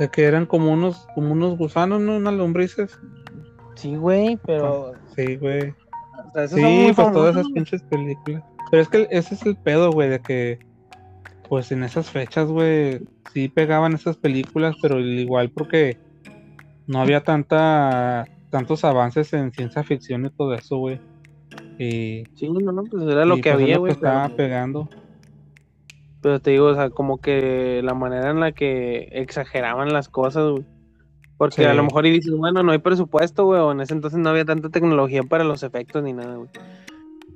De que eran como unos, como unos gusanos, ¿no? Unas lombrices. Sí, güey, pero. Sí, güey. o sea, Sí, pues todas esas pinches películas. Pero es que ese es el pedo, güey, de que, pues en esas fechas, güey, sí pegaban esas películas, pero igual porque no había tanta, tantos avances en ciencia ficción y todo eso, güey. Y, Sí, no, no, pues era lo que pues, es había, güey. pero- estaba pegando. Pero te digo, o sea, como que la manera en la que exageraban las cosas, güey. Porque Sí. a lo mejor y dices, bueno, no hay presupuesto, güey, o en ese entonces no había tanta tecnología para los efectos ni nada, güey.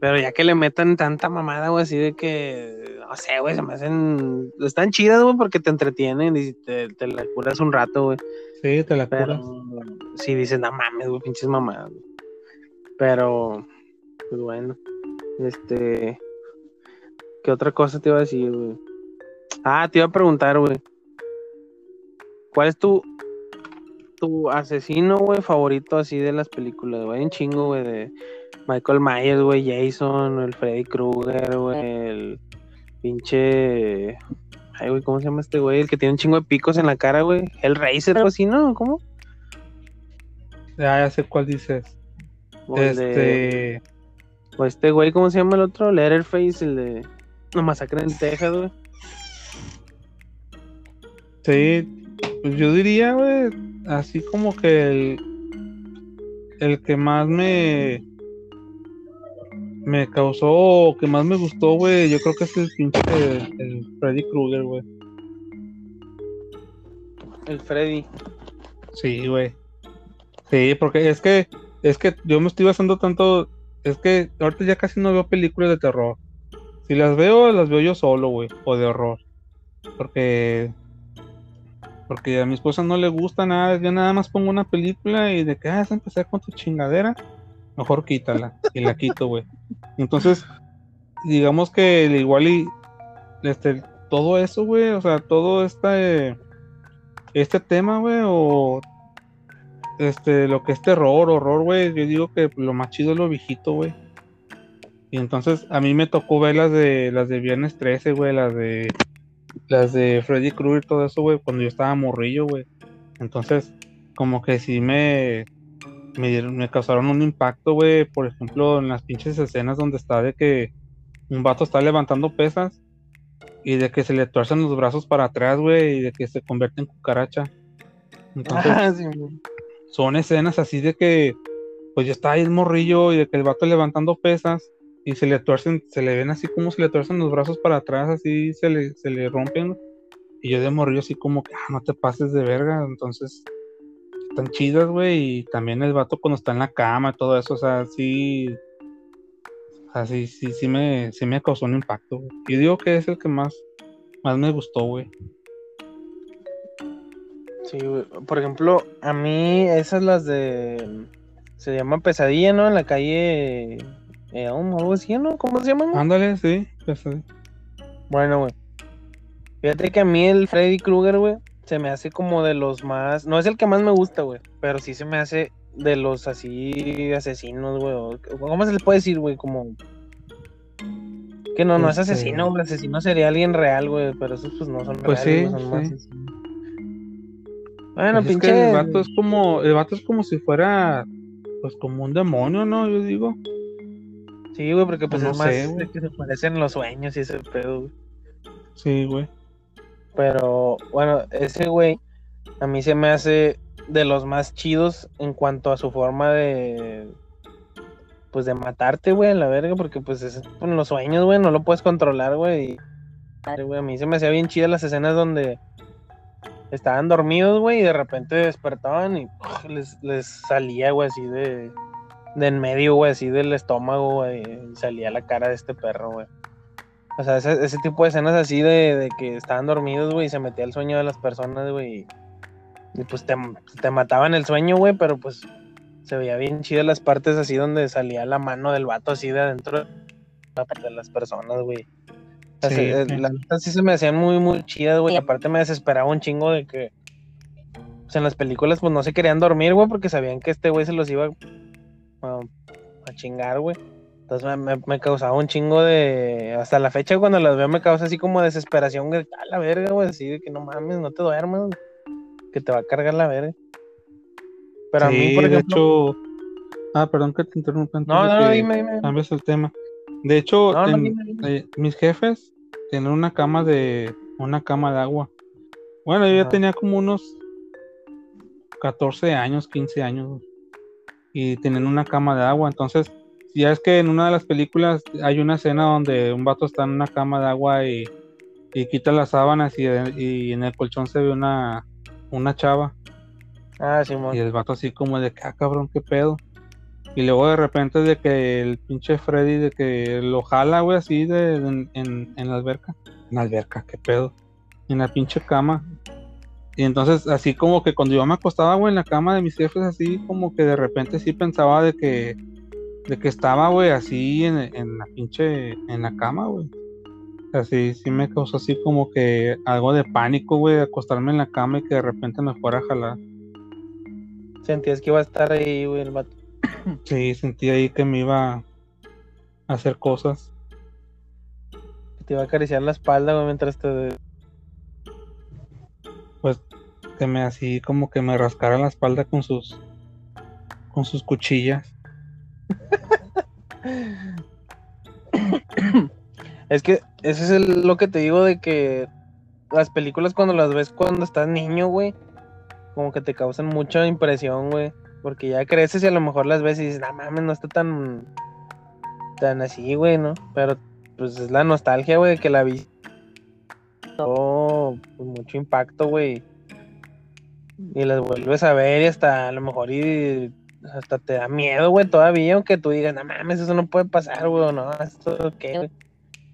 Pero ya que le metan tanta mamada, güey, así de que, no sé, güey, se me hacen, están chidas, güey, porque te entretienen y te, te la curas un rato, güey. Sí, te la Pero curas. si dices, no mames, güey, pinches mamadas. güey". Pero, pues bueno, este, ¿qué otra cosa te iba a decir, güey? Ah, te iba a preguntar, güey. ¿Cuál es tu, tu asesino, güey, favorito así de las películas, güey? Un chingo, güey, de Michael Myers, güey, Jason, el Freddy Krueger, güey, el pinche... Ay, güey, ¿cómo se llama este güey? El que tiene un chingo de picos en la cara, güey. El Racer, o así, ¿no? ¿Cómo? Ya, ya sé cuál dices. De- Este, O este güey, ¿cómo se llama el otro? Letterface, el de la masacre en Texas, güey. sí, pues yo diría, güey, así como que el, el que más me me causó, que más me gustó, güey, yo creo que es el pinche el, el Freddy Krueger, güey. El Freddy. Sí, güey. Sí, porque es que es que yo me estoy basando tanto, es que ahorita ya casi no veo películas de terror. Si las veo, las veo yo solo, güey, o de horror. Porque porque a mi esposa no le gusta nada, yo nada más pongo una película y de que ah, vas a con tu chingadera, mejor quítala y la quito, güey. Entonces, digamos que igual y este todo eso, güey, o sea, todo este este tema, güey, o este lo que es terror, horror, güey, yo digo que lo más chido es lo viejito, güey. Y entonces a mí me tocó ver las de las de Viernes 13, güey, las de las de Freddy Krueger, todo eso, güey, cuando yo estaba morrillo, güey. Entonces, como que sí me me, dieron- me causaron un impacto, güey, por ejemplo, en las pinches escenas donde está de que un vato está levantando pesas y de que se le tuercen los brazos para atrás, güey, y de que se convierte en cucaracha. Entonces, Ah, sí. Son escenas así de que, pues ya está ahí el morrillo y de que el vato levantando pesas y se le tuercen, se le ven así como se le tuercen los brazos para atrás, así se le, se le rompen. Y yo de morrillo así como que, ah, no te pases de verga. Entonces, están chidas, güey. Y también el vato cuando está en la cama y todo eso, o sea, sí. O sea, sí, sí, me, sí me causó un impacto, güey. Yo digo que es el que más, más me gustó, güey. Sí, güey. Por ejemplo, a mí esas las de... Se llama Pesadilla, ¿no? En la calle... O algo así, ¿no? ¿Cómo se llaman? Ándale, sí. sí. Bueno, güey. Fíjate que a mí el Freddy Krueger, güey, se me hace como de los más... No es el que más me gusta, güey. Pero sí se me hace de los así asesinos, güey. ¿Cómo se les puede decir, güey? Como... Que no, no es Este- asesino, güey. Asesino sería alguien real, güey. Pero esos pues no son Pues reales, sí, son más sí. asesinos. Bueno, Pues es que el vato es como, el vato es como si fuera, pues como un demonio, ¿no? Yo digo. Sí, güey, porque pues No es más sé, de que se parecen los sueños y ese pedo, güey. Sí, güey. Pero, bueno, ese güey a mí se me hace de los más chidos en cuanto a su forma de. Pues de matarte, güey, a la verga, porque pues es con los sueños, güey, no lo puedes controlar, güey. y- güey, a mí se me hacía bien chidas las escenas donde estaban dormidos, güey, y de repente despertaban y ¡puf! les, les salía, güey, así de, de en medio, güey, así del estómago, güey, y salía la cara de este perro, güey. O sea, ese, tipo de escenas así de, de que estaban dormidos, güey, y se metía el sueño de las personas, güey, y, y pues te, te mataban el sueño, güey, pero pues se veía bien chidas las partes así donde salía la mano del vato así de adentro de las personas, güey. Sí, sí. Neta sí se me hacían muy, muy chidas, güey. Sí. Aparte me desesperaba un chingo de que pues en las películas pues no se querían dormir, güey, porque sabían que este güey se los iba a, a chingar, güey. Entonces me, me- me causaba un chingo de... Hasta la fecha cuando las veo me causa así como desesperación, güey. A la verga, güey, así de que no mames, no te duermas, güey, que te va a cargar la verga. Pero a mí, Sí, por de ejemplo... hecho. Ah, perdón que te interrumpa. No, no, no, que dime, dime. Cambies el tema. De hecho, No, en- eh, mis jefes tienen una cama de una cama de agua. Bueno, yo ya tenía como unos 14 años, 15 años. Y tienen una cama de agua. Entonces, ya es que en una de las películas hay una escena donde un vato está en una cama de agua y, y quita las sábanas y, y en el colchón se ve una, una chava. Ah, Simón. Y el vato así como de ah, cabrón, qué pedo. Y luego de repente de que el pinche Freddy de que lo jala, güey, así de, en, en, la alberca. En la alberca, qué pedo. En la pinche cama. Y entonces así como que cuando yo me acostaba, güey, en la cama de mis jefes, así como que de repente sí pensaba de que, de que estaba, güey, así en, en la pinche, en la cama, güey. Así, sí me causó así como que algo de pánico, güey, acostarme en la cama y que de repente me fuera a jalar. Sentías que iba a estar ahí, güey, el vato. Sí, sentí ahí que me iba a hacer cosas. que te iba a acariciar la espalda, güey, mientras te... Pues que me así como que me rascara la espalda con sus con sus cuchillas. Es que ese es el- lo que te digo de que las películas cuando las ves cuando estás niño, güey, como que te causan mucha impresión, güey. Porque ya creces y a lo mejor las ves y dices, no mames, no está tan, tan así, güey, ¿no? Pero pues es la nostalgia, güey, que la vi. Oh, pues, mucho impacto, güey. Y las vuelves a ver y hasta a lo mejor y hasta te da miedo, güey, todavía, aunque tú digas, no mames, eso no puede pasar, güey, no, esto qué, güey.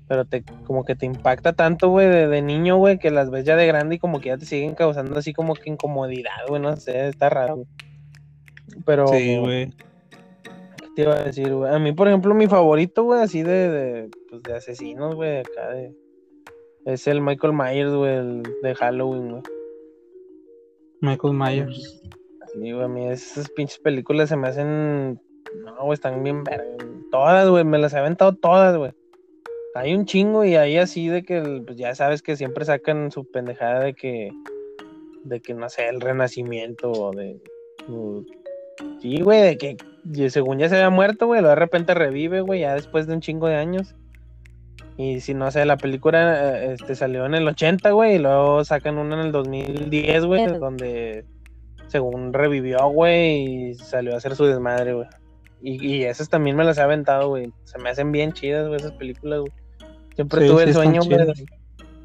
Pero te, como que te impacta tanto, güey, de, de niño, güey, que las ves ya de grande y como que ya te siguen causando así como que incomodidad, güey, no sé, está raro. güey. Pero, Sí, güey. ¿qué te iba a decir, güey? A mí, por ejemplo, mi favorito, güey, así de, de, pues, de asesinos, güey, acá de... Es el Michael Myers, güey, el de Halloween, güey. Michael Myers. Sí, güey, a mí esas pinches películas se me hacen. No, güey, están bien. Todas, güey, me las he aventado todas, güey. Hay un chingo y ahí así de que, pues ya sabes que siempre sacan su pendejada de que. De que, no sé, el renacimiento o de. Sí, güey, de que y según ya se había muerto, güey, luego de repente revive, güey, ya después de un chingo de años. Y si no sé, la película eh, este, salió en el 80, güey, y luego sacan una en el 2010, güey, donde según revivió, güey, y salió a hacer su desmadre, güey. Y, y esas también me las he aventado, güey. Se me hacen bien chidas, güey, esas películas, güey. Siempre Sí, tuve sí el sueño, güey.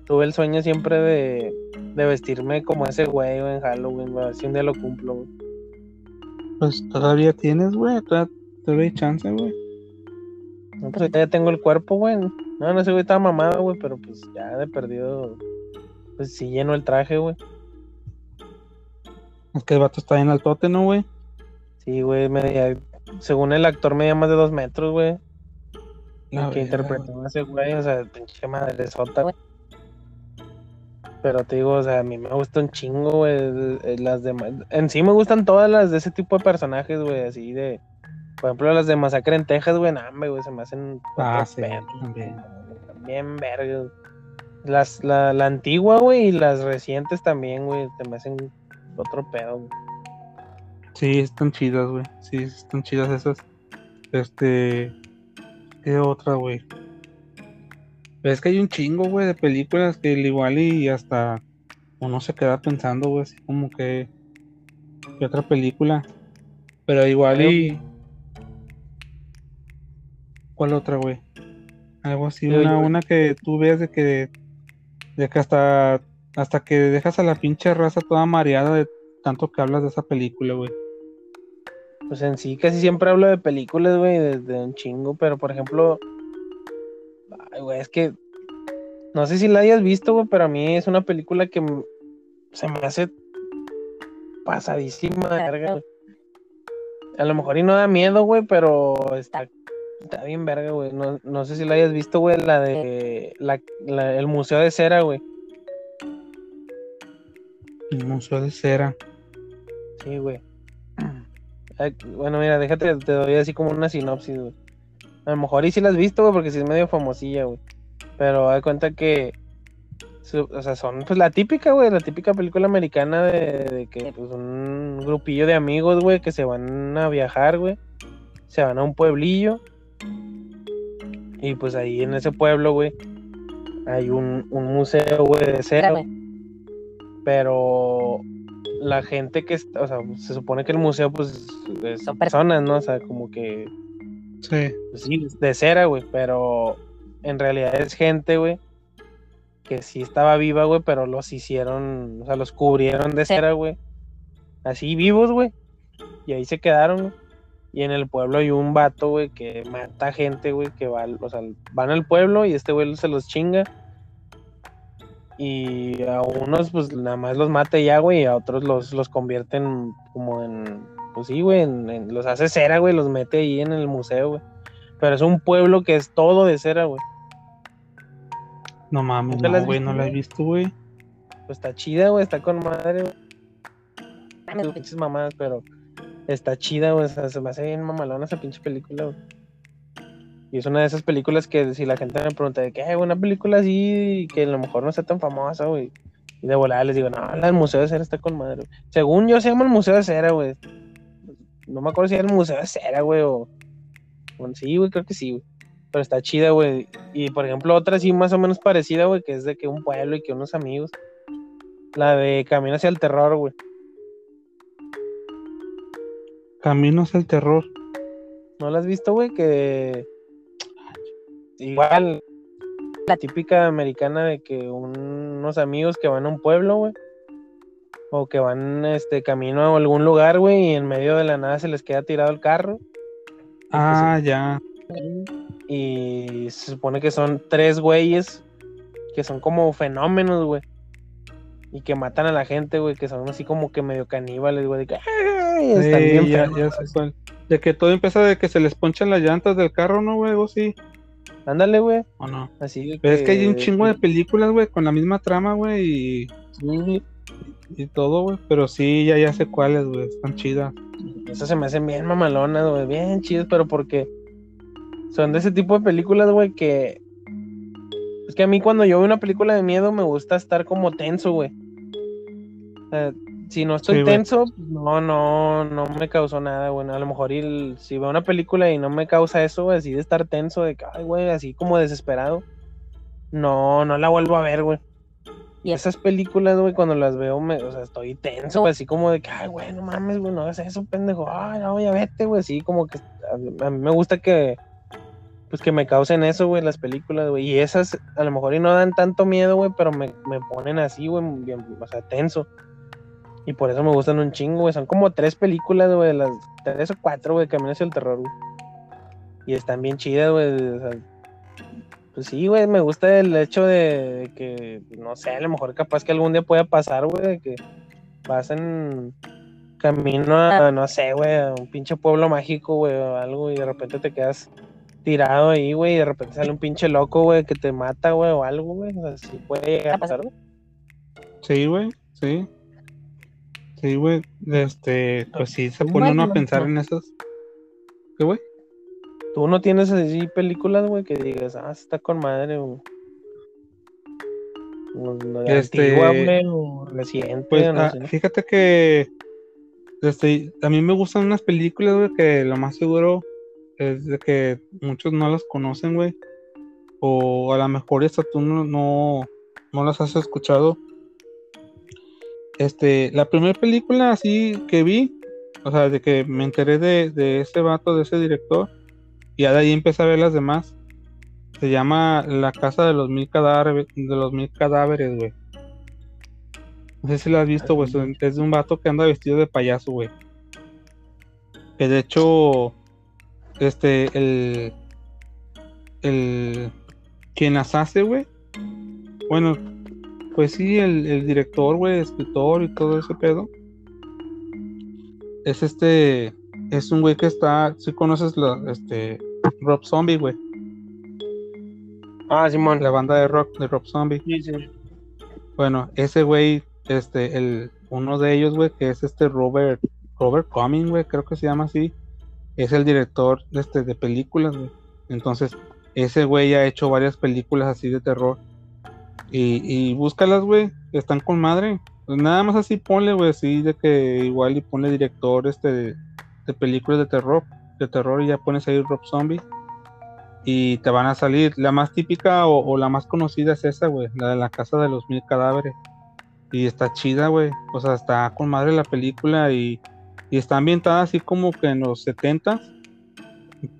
Tuve el sueño siempre de, de vestirme como ese güey, güey, en Halloween, güey. Si un día lo cumplo, güey. Pues todavía tienes, güey. Todavía todavía hay chance, güey. No, pues ahorita ya tengo el cuerpo, güey. No, no sé, güey, estaba mamado, güey, pero pues ya de perdido. Pues sí lleno el traje, güey. Es que el vato está en altote, ¿no, güey? Sí, güey, medía- según el actor medía más de dos metros, güey. El que interpretó a ese güey, o sea, pinche madre sota, güey. Pero te digo, o sea, a mí me gusta un chingo, güey. Las demás. En sí me gustan todas las de ese tipo de personajes, güey, así de. Por ejemplo, las de Masacre en Texas, güey, hombre, güey, se me hacen. Ah, sí, también. También, verga. Las, la, la antigua, güey, y las recientes también, güey, se me hacen otro pedo, güey. Sí, están chidas, güey. Sí, están chidas esas. Este. ¿Qué otra, güey? Pero es que hay un chingo, güey, de películas que al igual y hasta uno se queda pensando, güey, así como que. que otra película. Pero igual y. ¿Cuál otra, güey? Algo así, una, yo- una que tú veas de que. De que hasta. Hasta que dejas a la pinche raza toda mareada de tanto que hablas de esa película, güey. Pues en sí casi siempre hablo de películas, güey, desde un chingo, pero por ejemplo, güey, es que no sé si la hayas visto, güey, pero a mí es una película que se me hace pasadísima de verga, güey. A lo mejor y no da miedo, güey, pero está, está bien verga, güey. No, no sé si la hayas visto, güey, la de la, la- el Museo de Cera, güey. El museo de cera. Sí, güey. Bueno, mira, déjate, te doy así como una sinopsis, güey. A lo mejor y sí la has visto, güey, porque sí es medio famosilla, güey. Pero haz cuenta que, su- o sea, son pues la típica, güey, la típica película americana de, de que pues un grupillo de amigos, güey, que se van a viajar, güey. Se van a un pueblillo. Y pues ahí en ese pueblo, güey, hay un, un museo, güey, de güey pero la gente que está, o sea, se supone que el museo, pues, es Son personas, ¿no? O sea, como que, Sí. pues, sí, de cera, güey, pero en realidad es gente, güey, que sí estaba viva, güey, pero los hicieron, o sea, los cubrieron de cera, güey, así vivos, güey, y ahí se quedaron, güey. Y en el pueblo hay un vato, güey, que mata gente, güey, que va, al- o sea, van al pueblo y este güey se los chinga. Y a unos, pues nada más los mata y ya, güey, y a otros los, los convierten como en, pues sí, güey, en- en- los hace cera, güey, los mete ahí en el museo, güey. Pero es un pueblo que es todo de cera, güey. No mames, ¿Nunca la no, güey, no la he visto, güey. Pues está chida, güey, está con madre, güey. Pinches mamadas, pero está chida, güey. o sea, se me hace bien mamalona esa pinche película, güey. Y es una de esas películas que si la gente me pregunta de que hay una película así que a lo mejor no está tan famosa, güey. Y de volada les digo, no, la del Museo de Cera está con madre, güey. Según yo se llama el Museo de Cera, güey. No me acuerdo si era el Museo de Cera, güey, o... Bueno, sí, güey, creo que sí, güey. Pero está chida, güey. Y por ejemplo, otra así más o menos parecida, güey, que es de que un pueblo y que unos amigos. La de Camino hacia el Terror, güey. Caminos al terror. ¿No la has visto, güey? Que igual la típica americana de que un- unos amigos que van a un pueblo, güey. O que van este camino a algún lugar, güey, y en medio de la nada se les queda tirado el carro. Ah, ya. Y se supone que son tres güeyes que son como fenómenos, güey. Y que matan a la gente, güey, que son así como que medio caníbales, güey. De que están Sí, bien ya, ya cuál. De que todo empieza de que se les ponchan las llantas del carro, ¿no, güey? O sí. Ándale, güey. ¿O no? Así de Pero es que hay un chingo de películas, güey, con la misma trama, güey, y, Sí, y todo, güey. Pero sí, ya, ya sé cuáles, güey. Están chidas. Esas se me hacen bien mamalonas, güey, bien chidas, pero porque son de ese tipo de películas, güey, que... Es que a mí cuando yo veo una película de miedo me gusta estar como tenso, güey. O sea, si no estoy Sí, güey. tenso, no, no, no me causó nada, güey. A lo mejor el- si veo una película y no me causa eso, güey, así de estar tenso, de que, ay, güey, así como desesperado, no, no la vuelvo a ver, güey. Y esas películas, güey, cuando las veo, me, o sea, estoy tenso, güey, así como de que, ay, güey, no mames, güey, no hagas eso, pendejo, ay, no, ya vete, güey, así como que a, mí me gusta que, pues que me causen eso, güey, las películas, güey, y esas a lo mejor y no dan tanto miedo, güey, pero me, me ponen así, güey, bien, o sea, tenso. Y por eso me gustan un chingo, güey, son como tres películas, güey, las tres o cuatro, güey, Camino hacia el terror, güey. Y están bien chidas, güey, o sea, pues sí, güey, me gusta el hecho de que, no sé, a lo mejor capaz que algún día pueda pasar, güey, de que vas en camino a, no sé, güey, a un pinche pueblo mágico, güey, o algo, y de repente te quedas tirado ahí, güey, y de repente sale un pinche loco, güey, que te mata, güey, o algo, güey, o sea, sí puede llegar a pasar, güey. Sí, güey, sí. Sí, güey. Este, pues sí, se pone uno a no, pensar en esas. ¿Qué, güey? Tú no tienes así películas, güey, que digas, ah, está con madre, güey. Este, antigua, güey, o reciente, Pues no ah, sé. fíjate que este, a mí me gustan unas películas, güey, que lo más seguro es de que muchos no las conocen, güey. O a lo mejor hasta tú no, no, no las has escuchado. este, la primera película así que vi, o sea, de que me enteré de, de ese vato, de ese director, y ya de ahí empecé a ver las demás. Se llama La Casa de los Mil Cadáveres, de los Mil Cadáveres, güey. No sé si la has visto, güey. Es de un vato que anda vestido de payaso, güey. Que de hecho, este, el, el, quien las hace, güey. Bueno, pues sí, el, el director, güey, escritor y todo ese pedo. Es este, es un güey que está, si conoces la, este, Rob Zombie, güey. Ah, Simón. La banda de rock de Rob Zombie. Sí, sí. Bueno, ese güey, este, el, uno de ellos, güey, que es este Robert, Robert Cumming, güey, creo que se llama así, es el director de, este, de películas, güey. Entonces, ese güey ha hecho varias películas así de terror. Y, y búscalas, güey, están con madre. Pues nada más así ponle, güey, así de que igual y pone director este de, de películas de terror, de terror y ya pones ahí Rob Zombie y te van a salir. La más típica o, o la más conocida es esa, güey, la de la casa de los mil cadáveres. Y está chida, güey. O sea, está con madre la película y, y está ambientada así como que en los 70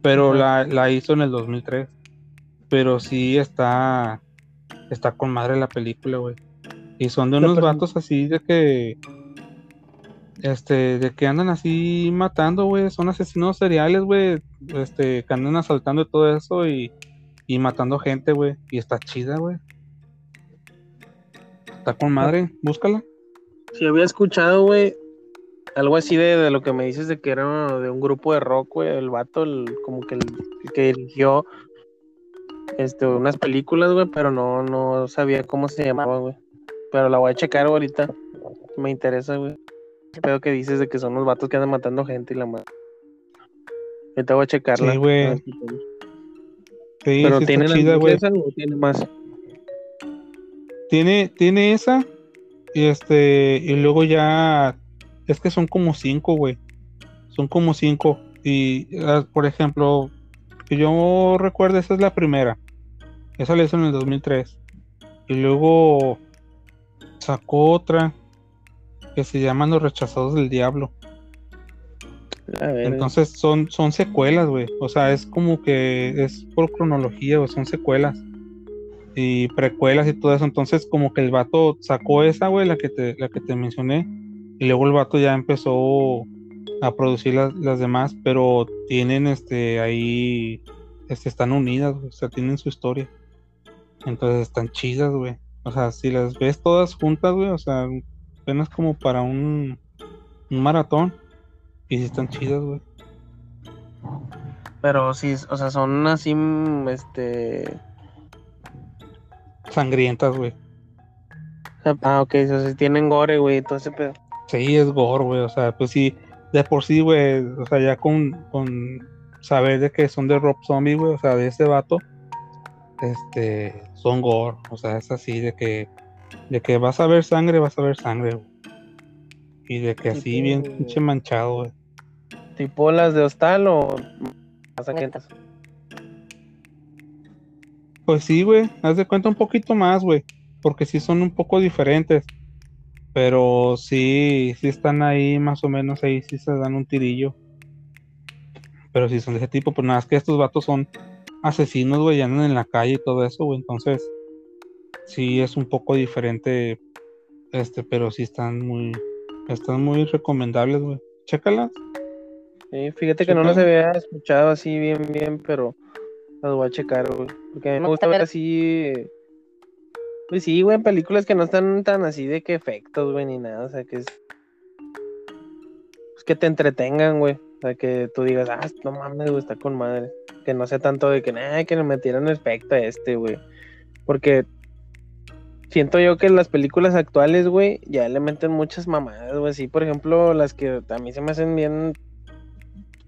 pero la, la hizo en el 2003. Pero sí está está con madre la película, güey. Y son de unos vatos así de que este, de que andan así matando, güey, son asesinos seriales, güey, este, que andan asaltando y todo eso y, y matando gente, güey, y está chida, güey. Está con madre, búscala. Sí, había escuchado, güey, algo así de, de lo que me dices de que era de un grupo de rock, güey, el vato, el, como que el, el que dirigió este, unas películas, güey, pero no, no sabía cómo se llamaba, güey. Pero la voy a checar ahorita. Me interesa, güey. Creo que dices de que son los vatos que andan matando gente y la madre. Ahorita voy a checarla. Sí, güey. Sí, Pero sí tiene la chida, güey. esa o tiene más. Tiene, tiene esa, y este, y luego ya, es que son como cinco, güey. Son como cinco. Y, ah, por ejemplo, que yo recuerdo, esa es la primera. Esa la hizo en el 2003. Y luego sacó otra que se llama Los Rechazados del Diablo. Ver, Entonces son, son secuelas, güey. O sea, es como que es por cronología, güey, son secuelas. Y precuelas y todo eso. Entonces, como que el vato sacó esa, güey, la que te, la que te mencioné. Y luego el vato ya empezó a producir las, las demás, pero tienen este ahí, este, están unidas, güey, o sea, tienen su historia. Entonces están chidas, güey. O sea, si las ves todas juntas, güey, o sea, apenas como para un, un maratón. Y si están chidas, güey. Pero sí, o sea, son así, mm, este... Sangrientas, güey. Ah, ok, o sea, tienen gore, güey, todo ese pedo. Sí, es gore, güey. O sea, pues sí, de por sí, güey. O sea, ya con, con saber de que son de Rob Zombie, güey. O sea, de ese vato. Este, son gore. O sea, es así de que, de que vas a ver sangre, vas a ver sangre, güey. Y de que así Tipo- bien pinche manchado, güey. ¿Tipo las de hostal o más sangrientas? Pues sí, güey. Haz de cuenta un poquito más, güey. Porque sí son un poco diferentes. Pero sí, sí están ahí más o menos ahí, sí se dan un tirillo. Pero si son de ese tipo, pues nada, es que estos vatos son asesinos, güey, y andan en la calle y todo eso, güey. Entonces, sí es un poco diferente. Este, pero sí están muy, están muy recomendables, güey. Chécalas. Sí, fíjate que no las había escuchado así bien, bien, pero las voy a checar, güey. Porque a mí me gusta ver así. Pues sí, güey, películas que no están tan así de que efectos, güey, ni nada. O sea, que es. Pues que te entretengan, güey. O sea, que tú digas, ah, no mames, güey, está con madre. Que no sea tanto de que, nada, que le metieran efecto a este, güey. Porque siento yo que las películas actuales, güey, ya le meten muchas mamadas, güey. Sí, por ejemplo, las que a mí se me hacen bien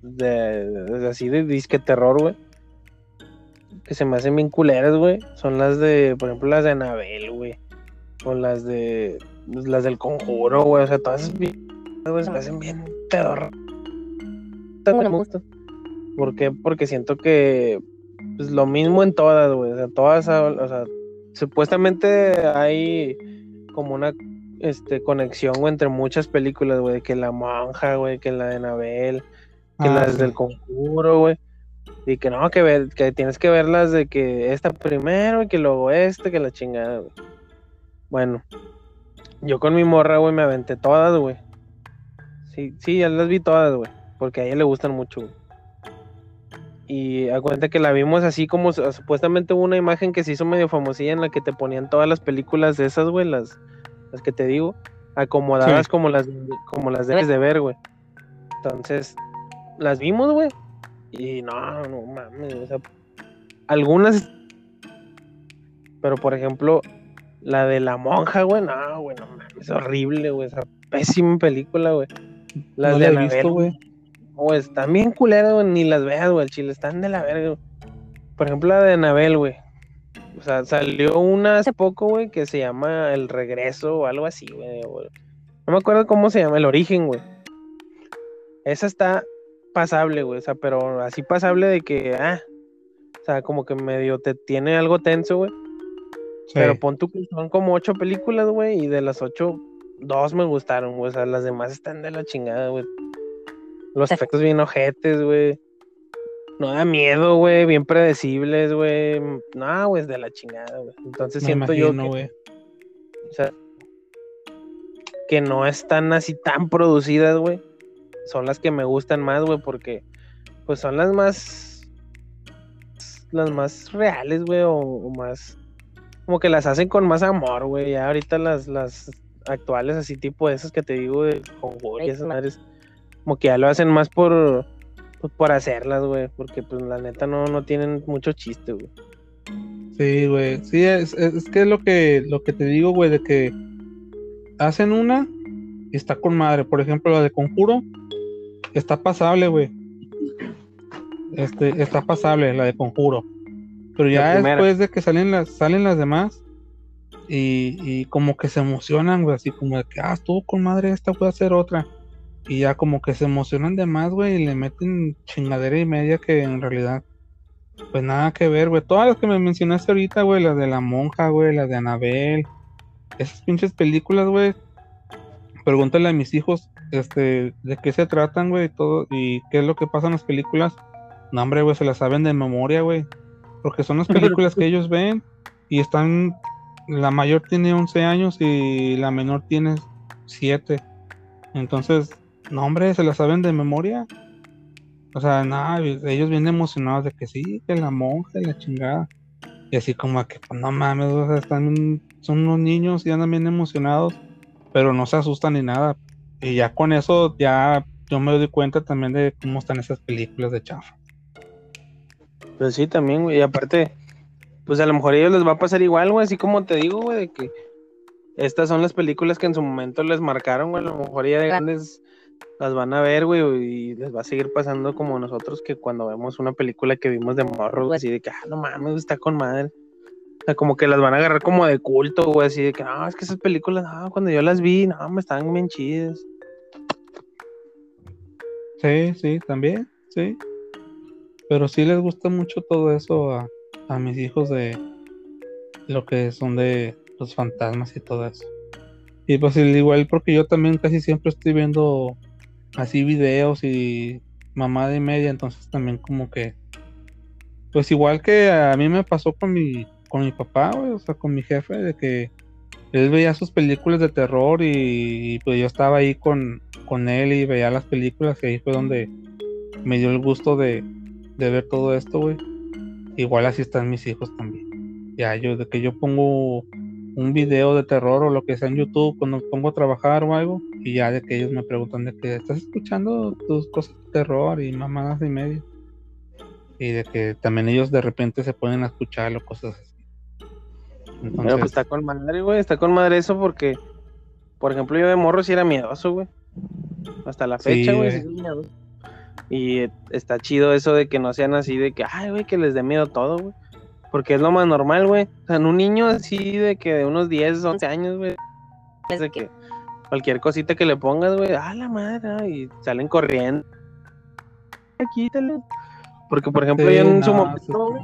de, de- así de disque terror, güey. Que se me hacen bien culeras, güey. Son las de, por ejemplo, las de Anabel, güey. O las de. pues, las del conjuro, güey. O sea, todas esas bien, güey, se me hacen bien terror. Gustan. ¿Por qué? Porque siento que. Pues lo mismo en todas, güey. O sea, todas. O sea, supuestamente hay como una este, conexión, güey, entre muchas películas, güey, que la monja, güey, que la de Anabel, que Ah, las sí. del conjuro, güey. Y que no, que ver, que tienes que verlas de que esta primero y que luego esta, que la chingada, güey. Bueno, yo con mi morra, güey, me aventé todas, güey. Sí, sí, ya las vi todas, güey. Porque a ella le gustan mucho, güey. Y a cuenta que la vimos así como su- supuestamente hubo una imagen que se hizo medio famosilla en la que te ponían todas las películas de esas, güey, las, las que te digo, acomodadas Sí. como las como las debes de ver, güey. Entonces, las vimos, güey. Y no, no mames, o sea, algunas pero por ejemplo, la de la monja, güey, no, güey, no mames, es horrible, güey, esa pésima película, güey. Las no de la he visto, güey. Están bien culeras, güey, ni las veas, güey, el chile, están de la verga. güey. Por ejemplo, la de Anabel, güey. O sea, salió una hace poco, güey, que se llama El Regreso o algo así, güey. güey. No me acuerdo cómo se llama, El Origen, güey. Esa está pasable, güey, o sea, pero así pasable de que, ah, o sea, como que medio te tiene algo tenso, güey. Sí. Pero pon tú que son como ocho películas, güey, y de las ocho, dos me gustaron, güey. O sea, las demás están de la chingada, güey. Los efectos bien ojetes, güey. No da miedo, güey, bien predecibles, güey. No, güey, es de la chingada, güey. Entonces Me siento imagino, yo que, güey. o sea, que no están así tan producidas, güey. Son las que me gustan más, güey, porque pues son las más las más reales, güey, o, o más como que las hacen con más amor, güey. Ya ahorita las las actuales así tipo de esas que te digo de Conjuro y esas madres como que ya lo hacen más por pues, por hacerlas, güey, porque pues la neta no no tienen mucho chiste, güey. Sí, güey. Sí, es, es, que es lo que, lo que te digo, güey, de que hacen una y está con madre. Por ejemplo, la de Conjuro está pasable, güey. Este, está pasable, la de Conjuro. Pero ya después de que salen las, salen las demás y, y como que se emocionan, güey, así como de que, ah, estuvo con madre esta, voy a hacer otra. Y ya como que se emocionan de más, güey, y le meten chingadera y media que en realidad pues nada que ver, güey. Todas las que me mencionaste ahorita, güey, las de la monja, güey, las de Anabel, esas pinches películas, güey. Pregúntale a mis hijos, este, de qué se tratan, güey, y todo, y qué es lo que pasa en las películas. No, hombre, güey, se las saben de memoria, güey. Porque son las películas que ellos ven y están, la mayor tiene 11 años y la menor tiene 7. Entonces, no, hombre, se las saben de memoria. O sea, nada, ellos vienen emocionados de que sí, que la monja la chingada. Y así como que, pues no mames, o sea, están, son unos niños y andan bien emocionados, pero no se asustan ni nada. Y ya con eso, ya yo me doy cuenta también de cómo están esas películas de chafa. Pues sí, también, güey. Y aparte, pues a lo mejor a ellos les va a pasar igual, güey. Así como te digo, güey, de que estas son las películas que en su momento les marcaron, güey. A lo mejor ya de grandes las van a ver, güey, y les va a seguir pasando como nosotros que cuando vemos una película que vimos de morro, güey, así de que, ah, no mames, está con madre. O sea, como que las van a agarrar como de culto, güey, así de que, no, es que esas películas, no, cuando yo las vi, no, me estaban bien chidas. Sí, sí, también, sí. Pero sí les gusta mucho todo eso a, a mis hijos de lo que son de los fantasmas y todo eso. Y pues igual porque yo también casi siempre estoy viendo así videos y mamada y media, entonces también como que pues igual que a mí me pasó con mi con mi papá, güey, o sea, con mi jefe de que él veía sus películas de terror y, y, pues yo estaba ahí con, con él y veía las películas y ahí fue donde me dio el gusto de, de ver todo esto, güey. Igual así están mis hijos también. Ya yo, de que yo pongo un video de terror o lo que sea en YouTube cuando pongo a trabajar o algo y ya de que ellos me preguntan de que estás escuchando tus cosas de terror y mamadas y medio. Y de que también ellos de repente se ponen a escucharlo, cosas así. Pero pues está con madre, güey, está con madre eso porque, por ejemplo, yo de morro sí era miedoso, güey. Hasta la fecha, güey. sí. Y eh, está chido eso de que no sean así de que, ay, güey, que les dé miedo todo, güey. Porque es lo más normal, güey. O sea, en un niño así de que de unos 10, 11 años, güey. Es de que cualquier cosita que le pongas, güey, ah, la madre, ah", y salen corriendo. Ay, Quítale. Porque, por ejemplo, Sí, yo en su momento, güey,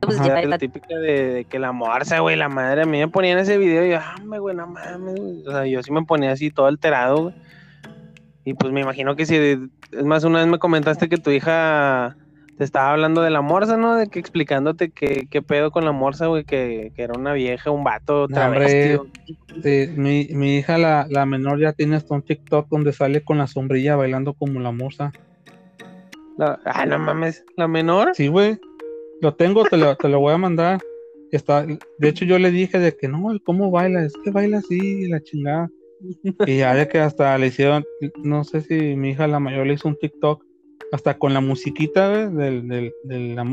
Pues ya la típica de, de que la morsa, güey, la madre, a mí me ponían ese video y yo, ah, me, güey, no mames, güey". O sea, yo sí me ponía así todo alterado, güey. Y pues me imagino que si, es más, una vez me comentaste que tu hija te estaba hablando de la morsa, ¿no? De que explicándote qué, qué pedo con la morsa, güey, que, que era una vieja, un vato, travesti. Sí, mi, mi hija, la, la menor, ya tiene hasta un TikTok donde sale con la sombrilla bailando como la morsa. La- ah, no mames, la menor. Sí, güey. Lo tengo, te lo, te lo voy a mandar. Está, de hecho, yo le dije de que no, cómo baila, es que baila así, la chingada. Y ya de que hasta le hicieron, no sé si mi hija la mayor le hizo un TikTok, hasta con la musiquita, del, del, de la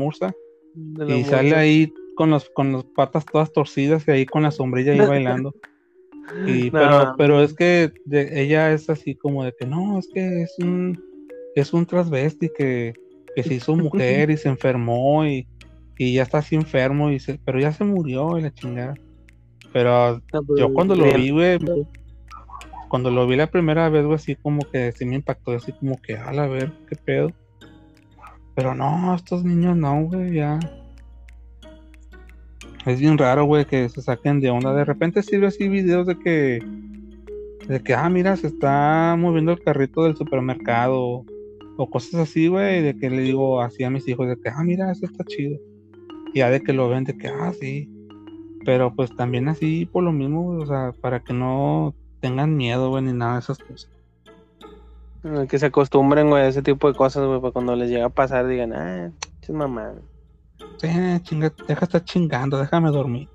de la Y sale ahí con los, con las patas todas torcidas y ahí con la sombrilla ahí bailando. Y, No, pero, pero es que de- ella es así como de que no, es que es un, es un transvesti que, que se hizo mujer y se enfermó y, y ya está así enfermo, y se, pero ya se murió y la chingada. Pero No, pues, yo cuando lo vi, güey, cuando lo vi la primera vez, güey, así como que sí me impactó, así como que, a la ver, qué pedo. Pero no, estos niños no, güey, ya. Es bien raro, güey, que se saquen de onda. De repente sirve así videos de que, de que, ah, mira, se está moviendo el carrito del supermercado. O cosas así, güey, de que le digo así a mis hijos, de que, ah, mira, eso está chido. Y ya de que lo ven, de que, ah, sí. Pero pues también así por lo mismo, o sea, para que no tengan miedo, güey, ni nada de esas cosas. Que se acostumbren, güey, a ese tipo de cosas, güey, para cuando les llega a pasar digan, ah, es mamá. Sí, chinga, deja de estar chingando, déjame dormir.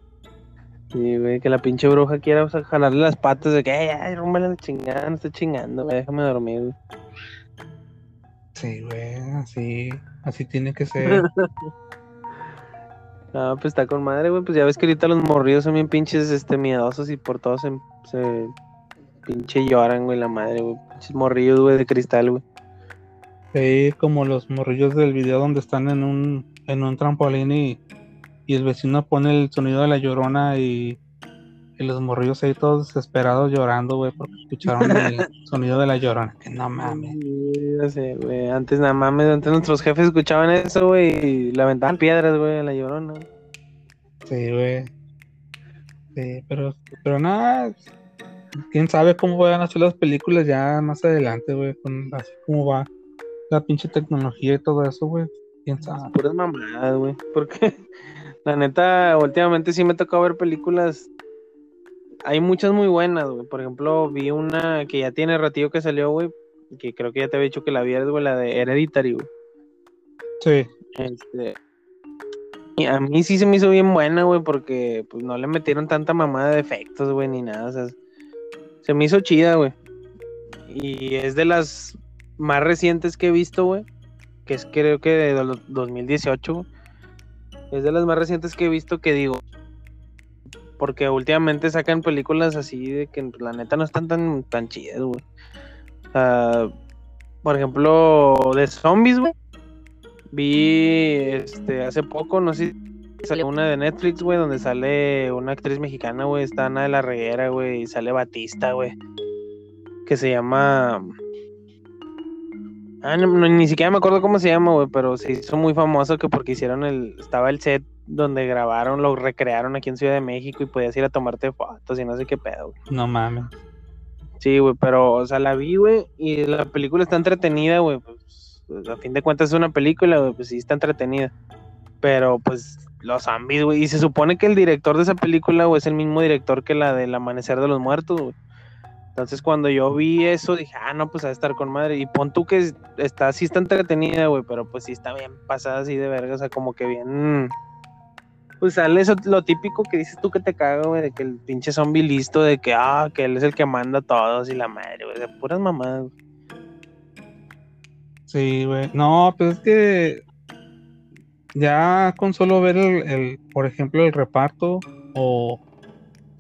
Sí, güey, que la pinche bruja quiera o sea, jalarle las patas de que, ay, ay, rúmbale la chingada, no estoy chingando, güey, déjame dormir, güey. Sí, güey, así, así tiene que ser. Ah, pues está con madre, güey, pues ya ves que ahorita los morridos son bien pinches, este, miedosos y por todo se, se pinche lloran, güey, la madre, güey, pinches morrillos, güey, de cristal, güey. Sí, como los morrillos del video donde están en un, en un trampolín y, y el vecino pone el sonido de la llorona y, y los morrillos ahí todos desesperados llorando, güey, porque escucharon el sonido de la llorona. Que no mames. Sí, sé, güey, antes nada mames, antes nuestros jefes escuchaban eso, güey, y le aventaban piedras, güey, a la llorona. Sí, güey. Sí, pero, pero nada, quién sabe cómo vayan a hacer las películas ya más adelante, güey, con así como va la pinche tecnología y todo eso, güey. Quién sabe. Puras mamadas, güey. Porque la neta, últimamente sí me tocó ver películas. Hay muchas muy buenas, güey. Por ejemplo, vi una que ya tiene ratillo que salió, güey. Que creo que ya te había dicho que la vieras, güey, la de Hereditary, güey. Sí, Este. Y a mí sí se me hizo bien buena, güey, porque pues no le metieron tanta mamada de efectos, güey, ni nada. O sea, se me hizo chida, güey. Y es de las más recientes que he visto, güey. Que es creo que de los 2018, güey. Es de las más recientes que he visto que digo. Porque últimamente sacan películas así de que pues, la neta no están tan, tan chidas, güey. Por ejemplo, de zombies, güey. Vi este hace poco, no sé si salió una de Netflix, güey, donde sale una actriz mexicana, güey, está Ana de la Reguera, güey, y sale Batista, güey. Que se llama. Ah, no, no, ni siquiera me acuerdo cómo se llama, güey, pero se hizo muy famoso que porque hicieron el. Estaba el set donde grabaron, lo recrearon aquí en Ciudad de México y podías ir a tomarte fotos y no sé qué pedo, güey. no mames. Sí, güey, pero, o sea, la vi, güey, y la película está entretenida, güey, pues, pues, a fin de cuentas es una película, güey, pues sí está entretenida. Pero, pues, los zombies, güey, y se supone que el director de esa película, güey, es el mismo director que la del Amanecer de los Muertos, güey. Entonces, cuando yo vi eso, dije, ah, no, pues a estar con madre. Y pon tú que está, sí está entretenida, güey, pero pues sí está bien pasada así de verga, o sea, como que bien. Pues sale eso, lo típico que dices tú que te caga, güey, de que el pinche zombie listo, de que, ah, que él es el que manda todos y la madre, güey, de puras mamadas. güey. Sí, güey. No, pues es que ya con solo ver el, el, por ejemplo, el reparto o,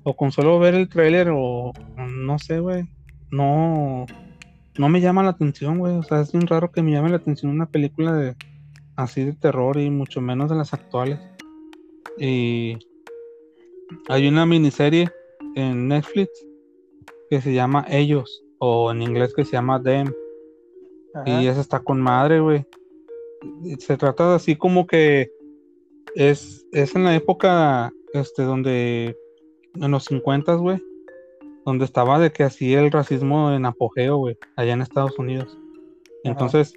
o con solo ver el tráiler o no sé, güey, no, no me llama la atención, güey. O sea, es bien raro que me llame la atención una película de así de terror y mucho menos de las actuales. Y hay una miniserie en Netflix que se llama Ellos o en inglés que se llama Them. Ajá. Y esa está con madre, güey. Se trata de así como que es, es en la época este, donde, en los 50, güey, donde estaba de que así el racismo en apogeo, güey, allá en Estados Unidos. Entonces,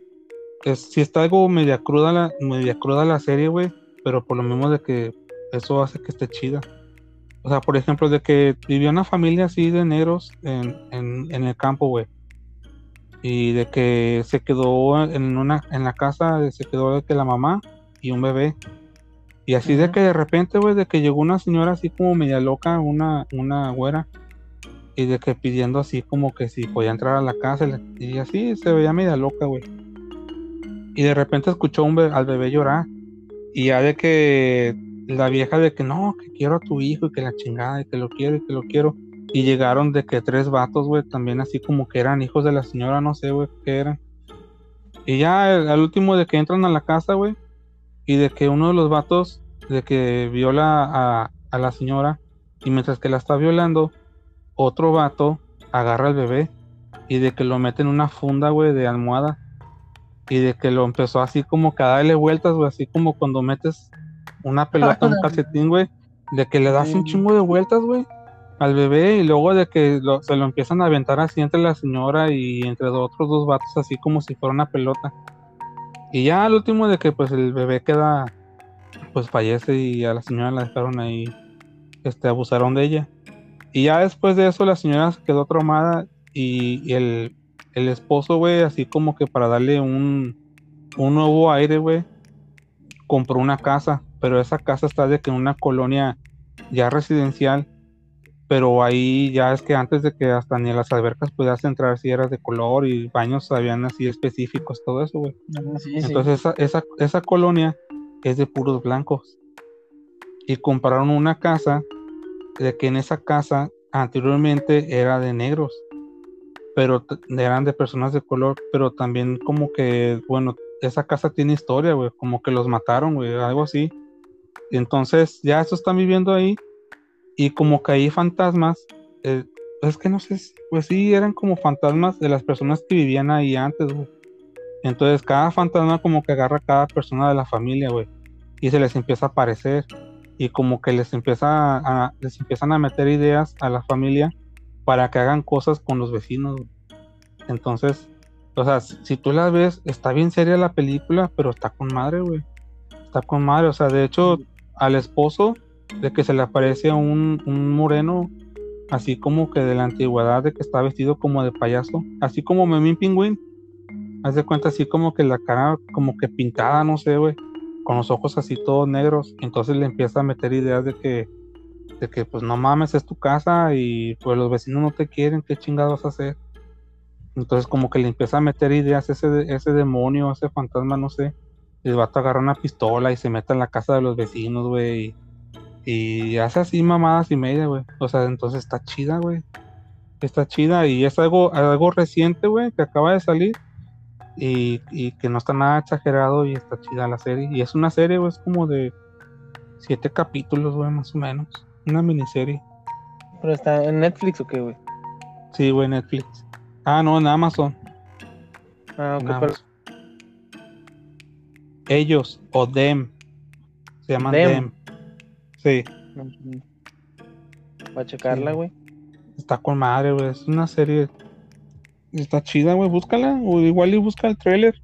es, sí está algo media cruda la, media cruda la serie, güey, pero por lo mismo de que eso hace que esté chida. O sea, por ejemplo, de que vivió una familia así de negros en, en, en el campo, güey. Y de que se quedó en una, en la casa, se quedó de que la mamá y un bebé. Y así de que de repente, güey, de que llegó una señora así como media loca, una, una güera, y de que pidiendo así como que si podía entrar a la casa, y así se veía media loca, güey. Y de repente escuchó un al bebé llorar, y ya de que la vieja de que no, que quiero a tu hijo y que la chingada y que lo quiero y que lo quiero. Y llegaron de que tres vatos, güey, también así como que eran hijos de la señora, no sé, güey, qué eran. Y ya al último de que entran a la casa, güey, y de que uno de los vatos, de que viola a, a la señora, y mientras que la está violando, otro vato agarra al bebé y de que lo mete en una funda, güey, de almohada. Y de que lo empezó así como que a darle vueltas, güey, así como cuando metes una pelota en un calcetín, güey, de que le das un chingo de vueltas, güey, al bebé y luego de que se lo empiezan a aventar así entre la señora y entre otros dos vatos, así como si fuera una pelota. Y ya al último de que pues el bebé queda, pues fallece y a la señora la dejaron ahí, este, abusaron de ella. Y ya después de eso la señora se quedó traumada y, el, el esposo, güey, así como que para darle un, un nuevo aire, güey, compró una casa pero esa casa está de que en una colonia ya residencial, pero ahí ya es que antes de que hasta ni las albercas pudieras entrar si eras de color y baños habían así específicos, todo eso, güey. Ah, Entonces Esa, esa, esa colonia es de puros blancos. Y compraron una casa de que en esa casa anteriormente era de negros, pero eran de personas de color, pero también como que, bueno, esa casa tiene historia, güey, como que los mataron, güey, algo así. Entonces, ya estos están viviendo ahí y como que hay fantasmas, eh, es que no sé, pues sí, eran como fantasmas de las personas que vivían ahí antes. Entonces, cada fantasma como que agarra a cada persona de la familia, güey, y se les empieza a aparecer y como que les empieza les empiezan a meter ideas a la familia para que hagan cosas con los vecinos. Entonces, o sea, si, tú la ves, está bien seria la película, pero está con madre, güey. Está con madre, o sea, de hecho, al esposo de que se le aparece un, un moreno, así como que de la antigüedad, de que está vestido como de payaso, así como Memín Pingüín. Haz de cuenta así como que la cara como que pintada, no sé, güey, con los ojos así todos negros. Entonces le empieza a meter ideas de que, de que pues no mames, es tu casa y pues los vecinos no te quieren, ¿qué chingados a hacer? Entonces como que le empieza a meter ideas ese, ese demonio, ese fantasma, no sé el vato agarra una pistola y se mete en la casa de los vecinos, güey. Y, hace así mamadas y media, güey. O sea, entonces está chida, güey. Está chida y es algo, algo reciente, güey, que acaba de salir. Y, y, que no está nada exagerado y está chida la serie. Y es una serie, güey, es como de siete capítulos, güey, más o menos. Una miniserie. ¿Pero está en Netflix o qué, güey? Sí, güey, Netflix. Ah, no, en Amazon. Ah, ok, pero ellos o them. Se llaman them. Sí. Va a checarla, güey. Está con madre, güey. Es una serie. Está chida, güey. Búscala. O igual y busca el trailer.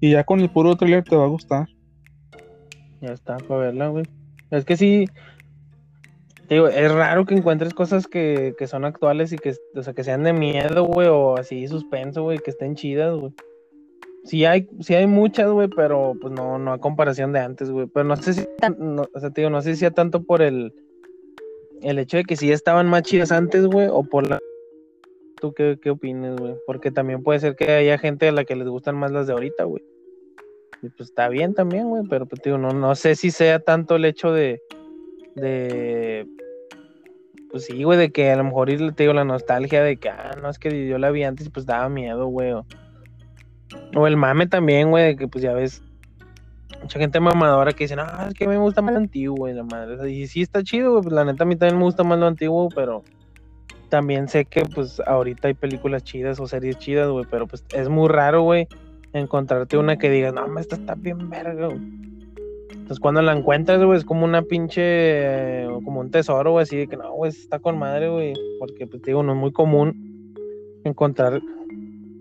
Y ya con el puro trailer te va a gustar. Ya está, para verla, güey. Es que sí. Digo, es raro que encuentres cosas que, que son actuales y que, o sea, que sean de miedo, güey, o así suspenso, güey, que estén chidas, güey. Sí hay, sí hay muchas, güey, pero pues no, no a comparación de antes, güey. Pero no sé si, no, o sea, te digo, no sé si sea tanto por el, el hecho de que sí estaban más chidas antes, güey, o por la... ¿Tú qué, qué opinas, güey? Porque también puede ser que haya gente a la que les gustan más las de ahorita, güey. Y pues está bien también, güey, pero pues digo, no, no sé si sea tanto el hecho de, de, pues sí, güey, de que a lo mejor te digo la nostalgia de que, ah, no, es que yo la vi antes y pues daba miedo, güey, o, o el mame también, güey, que pues ya ves mucha gente mamadora que dice, no, es que me gusta más lo antiguo, güey, la madre. Y sí está chido, güey, pues la neta a mí también me gusta más lo antiguo, pero también sé que pues ahorita hay películas chidas o series chidas, güey, pero pues es muy raro, güey, encontrarte una que diga, no, esta está bien verga, güey. Entonces cuando la encuentras, güey, es como una pinche, eh, como un tesoro, güey, así de que no, güey, está con madre, güey, porque, pues, digo, no es muy común encontrar,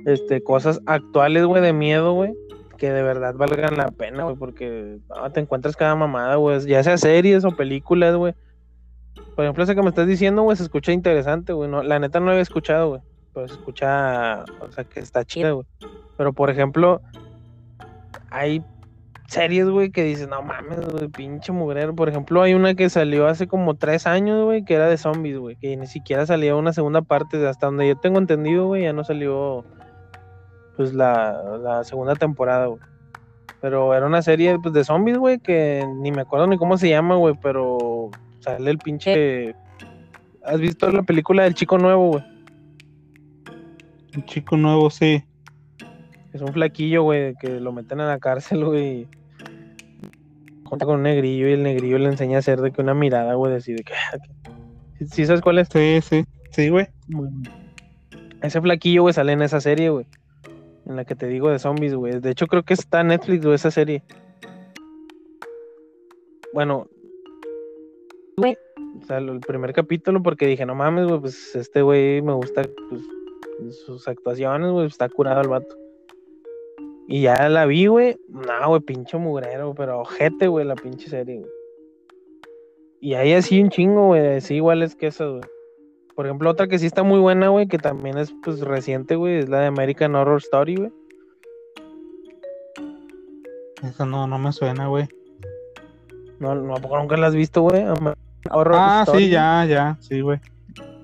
este, cosas actuales, güey, de miedo, güey, que de verdad valgan la pena, güey, porque no, te encuentras cada mamada, güey, ya sea series o películas, güey. Por ejemplo, esa que me estás diciendo, güey, se escucha interesante, güey, no, la neta no la había escuchado, güey, pero se escucha, o sea, que está chida, güey. Pero, por ejemplo, hay series, güey, que dices, no mames, güey, pinche mugrero. Por ejemplo, hay una que salió hace como tres años, güey, que era de zombies, güey, que ni siquiera salía una segunda parte, hasta donde yo tengo entendido, güey, ya no salió, pues, la, la segunda temporada, güey. Pero era una serie, pues, de zombies, güey, que ni me acuerdo ni cómo se llama, güey, pero sale el pinche... ¿Has visto la película del chico nuevo, güey? El chico nuevo, sí. Es un flaquillo, güey, que lo meten en la cárcel, güey. Junta con un negrillo y el negrillo le enseña a hacer de que una mirada, güey, así de que. ¿Sí, sí sabes cuál es? Sí, sí. Sí, güey. Ese flaquillo, güey, sale en esa serie, güey. En la que te digo de zombies, güey. De hecho, creo que está en Netflix, güey, esa serie. Bueno. Güey. O sea, el primer capítulo, porque dije, no mames, güey, pues este güey me gusta pues, sus actuaciones, güey, está curado el vato. Y ya la vi, güey. No, güey, pinche mugrero, pero ojete, güey, la pinche serie, güey. Y hay así un chingo, güey, así iguales que eso, güey. Por ejemplo, otra que sí está muy buena, güey, que también es pues reciente, güey, es la de American Horror Story, güey. Esa no, no me suena, güey. No, no, ¿a poco nunca la has visto, güey? Horror Ah, Story. sí, ya, ya. Sí, güey.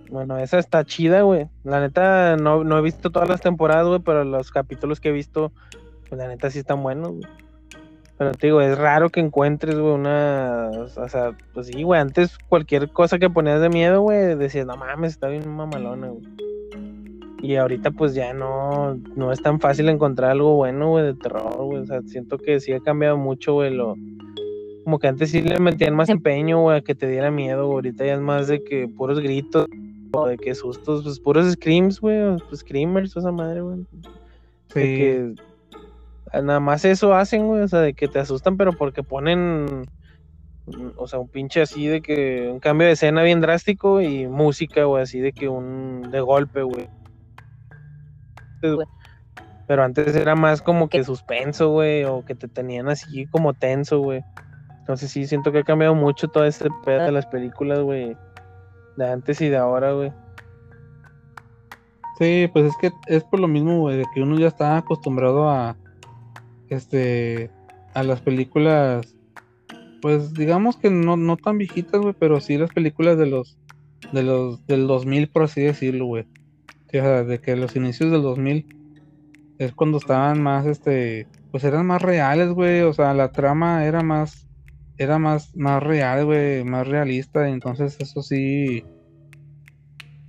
Bueno, esa está chida, güey. La neta, no, no he visto todas las temporadas, güey, pero los capítulos que he visto, pues la neta sí están buenos, güey. Pero te digo, es raro que encuentres, güey, una. O sea, pues sí, güey. Antes cualquier cosa que ponías de miedo, güey, decías, no mames, está bien mamalona, güey. Y ahorita, pues ya no, no es tan fácil encontrar algo bueno, güey, de terror, güey. O sea, siento que sí ha cambiado mucho, güey, lo. Como que antes sí le metían más empeño, güey, a que te diera miedo, güey. Ahorita ya es más de que puros gritos, o de que sustos, pues puros screams, güey, o, pues screamers, esa madre, güey. Sí. De que nada más eso hacen, güey, o sea, de que te asustan, pero porque ponen, o sea, un pinche así de que un cambio de escena bien drástico y música, güey, así de que un de golpe, güey. Güey. Pero antes era más como que suspenso, güey, o que te tenían así como tenso, güey. Entonces sí, siento que ha cambiado mucho todo este pedo de las películas, güey. De antes y de ahora, güey. Sí, pues es que es por lo mismo, güey, de que uno ya está acostumbrado a este a las películas pues digamos que no, no tan viejitas, güey, pero sí las películas de los de los del 2000 por así decirlo, güey. O sea, de que los inicios del 2000 es cuando estaban más este pues eran más reales, güey, o sea, la trama era más era más más real, güey, más realista, entonces eso sí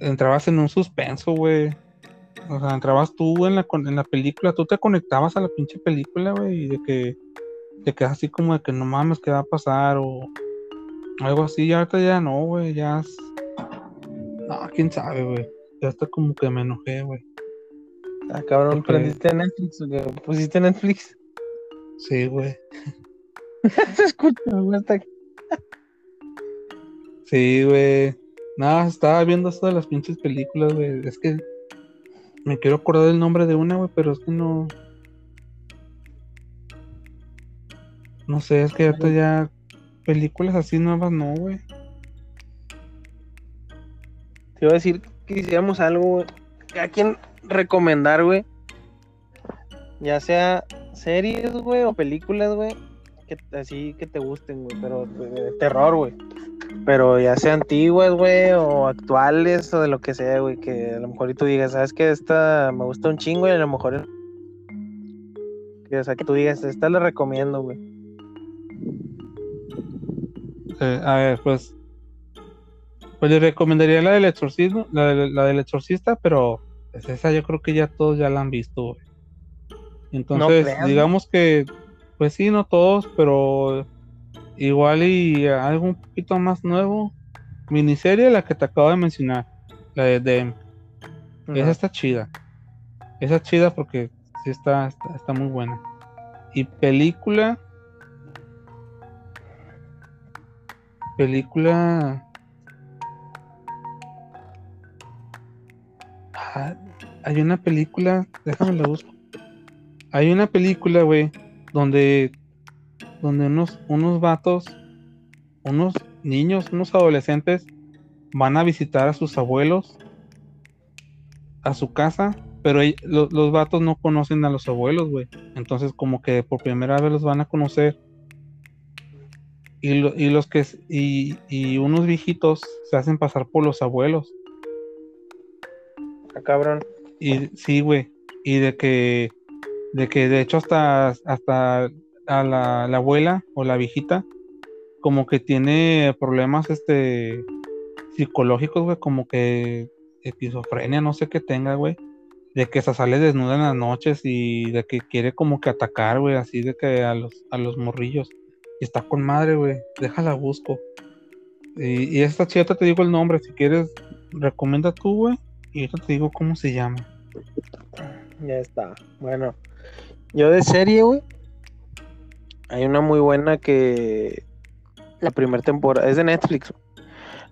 entrabas en un suspenso, güey. O sea, entrabas tú en la, con- en la película, tú te conectabas a la pinche película, güey, y de que te quedas así como de que no mames, ¿qué va a pasar? O algo así, y ahorita ya no, güey, ya es... No, quién sabe, güey. Ya está como que me enojé, güey. Ah, cabrón, Porque- ¿prendiste Netflix o qué? ¿Pusiste Netflix? Sí, güey. Se escucha, güey, hasta aquí. Sí, güey. Nada, estaba viendo esto de las pinches películas, güey. Es que me quiero acordar del nombre de una, güey, pero es que no. No sé, es que ahorita ya películas así nuevas no, güey. Te iba a decir que hiciéramos algo. A quien recomendar, güey. Ya sea series, güey, o películas, güey. Que, así que te gusten, güey. Pero de terror, güey. Pero ya sea antiguas, güey, o actuales, o de lo que sea, güey. Que a lo mejor y tú digas, ¿sabes qué? Esta me gusta un chingo y a lo mejor. Que, o sea, que tú digas, esta la recomiendo, güey. Eh, a ver, pues. Pues le recomendaría la del exorcismo, la, la del exorcista, pero pues esa yo creo que ya todos ya la han visto, güey. Entonces, digamos que, pues sí, no todos, pero igual y algo un poquito más nuevo. Miniserie, la que te acabo de mencionar, la de Dem. Esa está chida. Esa es chida porque sí está, está, está muy buena. Y película. película. Ah, hay una película, déjame la busco. Hay una película, güey, donde, donde unos, unos vatos, unos niños, unos adolescentes van a visitar a sus abuelos a su casa, pero ell- lo- los vatos no conocen a los abuelos, güey. Entonces, como que por primera vez los van a conocer. Y, lo- y los que y, y unos viejitos se hacen pasar por los abuelos. Ah, cabrón. Y sí, güey. Y de que, de que de hecho hasta, hasta a la, la abuela o la viejita, como que tiene problemas este psicológicos, güey, como que esquizofrenia, no sé qué tenga, güey. De que se sale desnuda en las noches y de que quiere como que atacar, güey, así de que a los, a los morrillos. Y está con madre, güey. Déjala busco. Y, y esta chita te digo el nombre, si quieres, recomienda tú, güey. Y ahorita te digo cómo se llama. Ya está. Bueno, yo de serie, güey. Hay una muy buena que la primera temporada es de Netflix.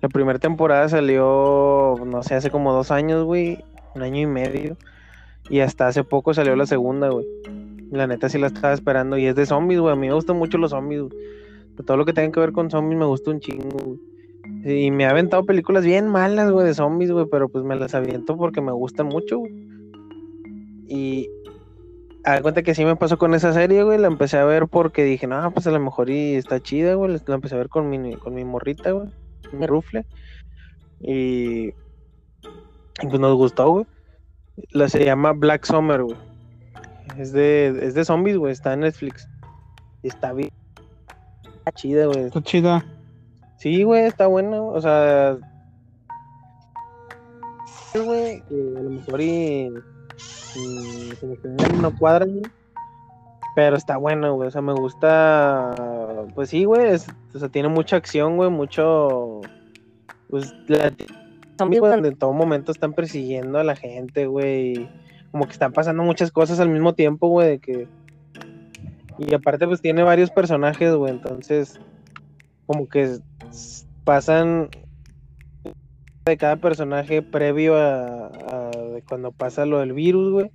La primera temporada salió, no sé, hace como dos años, güey, un año y medio. Y hasta hace poco salió la segunda, güey. La neta sí la estaba esperando y es de zombies, güey. A mí me gustan mucho los zombies, güey. De Todo lo que tenga que ver con zombies me gusta un chingo, güey. Y me ha aventado películas bien malas, güey, de zombies, güey, pero pues me las aviento porque me gustan mucho, güey. Y de cuenta que sí me pasó con esa serie, güey. La empecé a ver porque dije, no, pues a lo mejor y está chida, güey. La empecé a ver con mi, con mi morrita, güey. Mi rufle. Y, y pues nos gustó, güey. La se llama Black Summer, güey. Es de, es de zombies, güey. Está en Netflix. Está bien. Está chida, güey. Está chida. Sí, güey, está buena, o sea. güey, a lo mejor y. y quedan no cuadra, güey. Pero está buena, güey. O sea, me gusta. Pues sí, güey. es- O sea, tiene mucha acción, güey. Mucho. Pues la güey, donde en todo momento están persiguiendo a la gente, güey. Como que están pasando muchas cosas al mismo tiempo, güey. De que. Y aparte, pues tiene varios personajes, güey. Entonces, como que pasan de cada personaje previo a, a cuando pasa lo del virus, güey.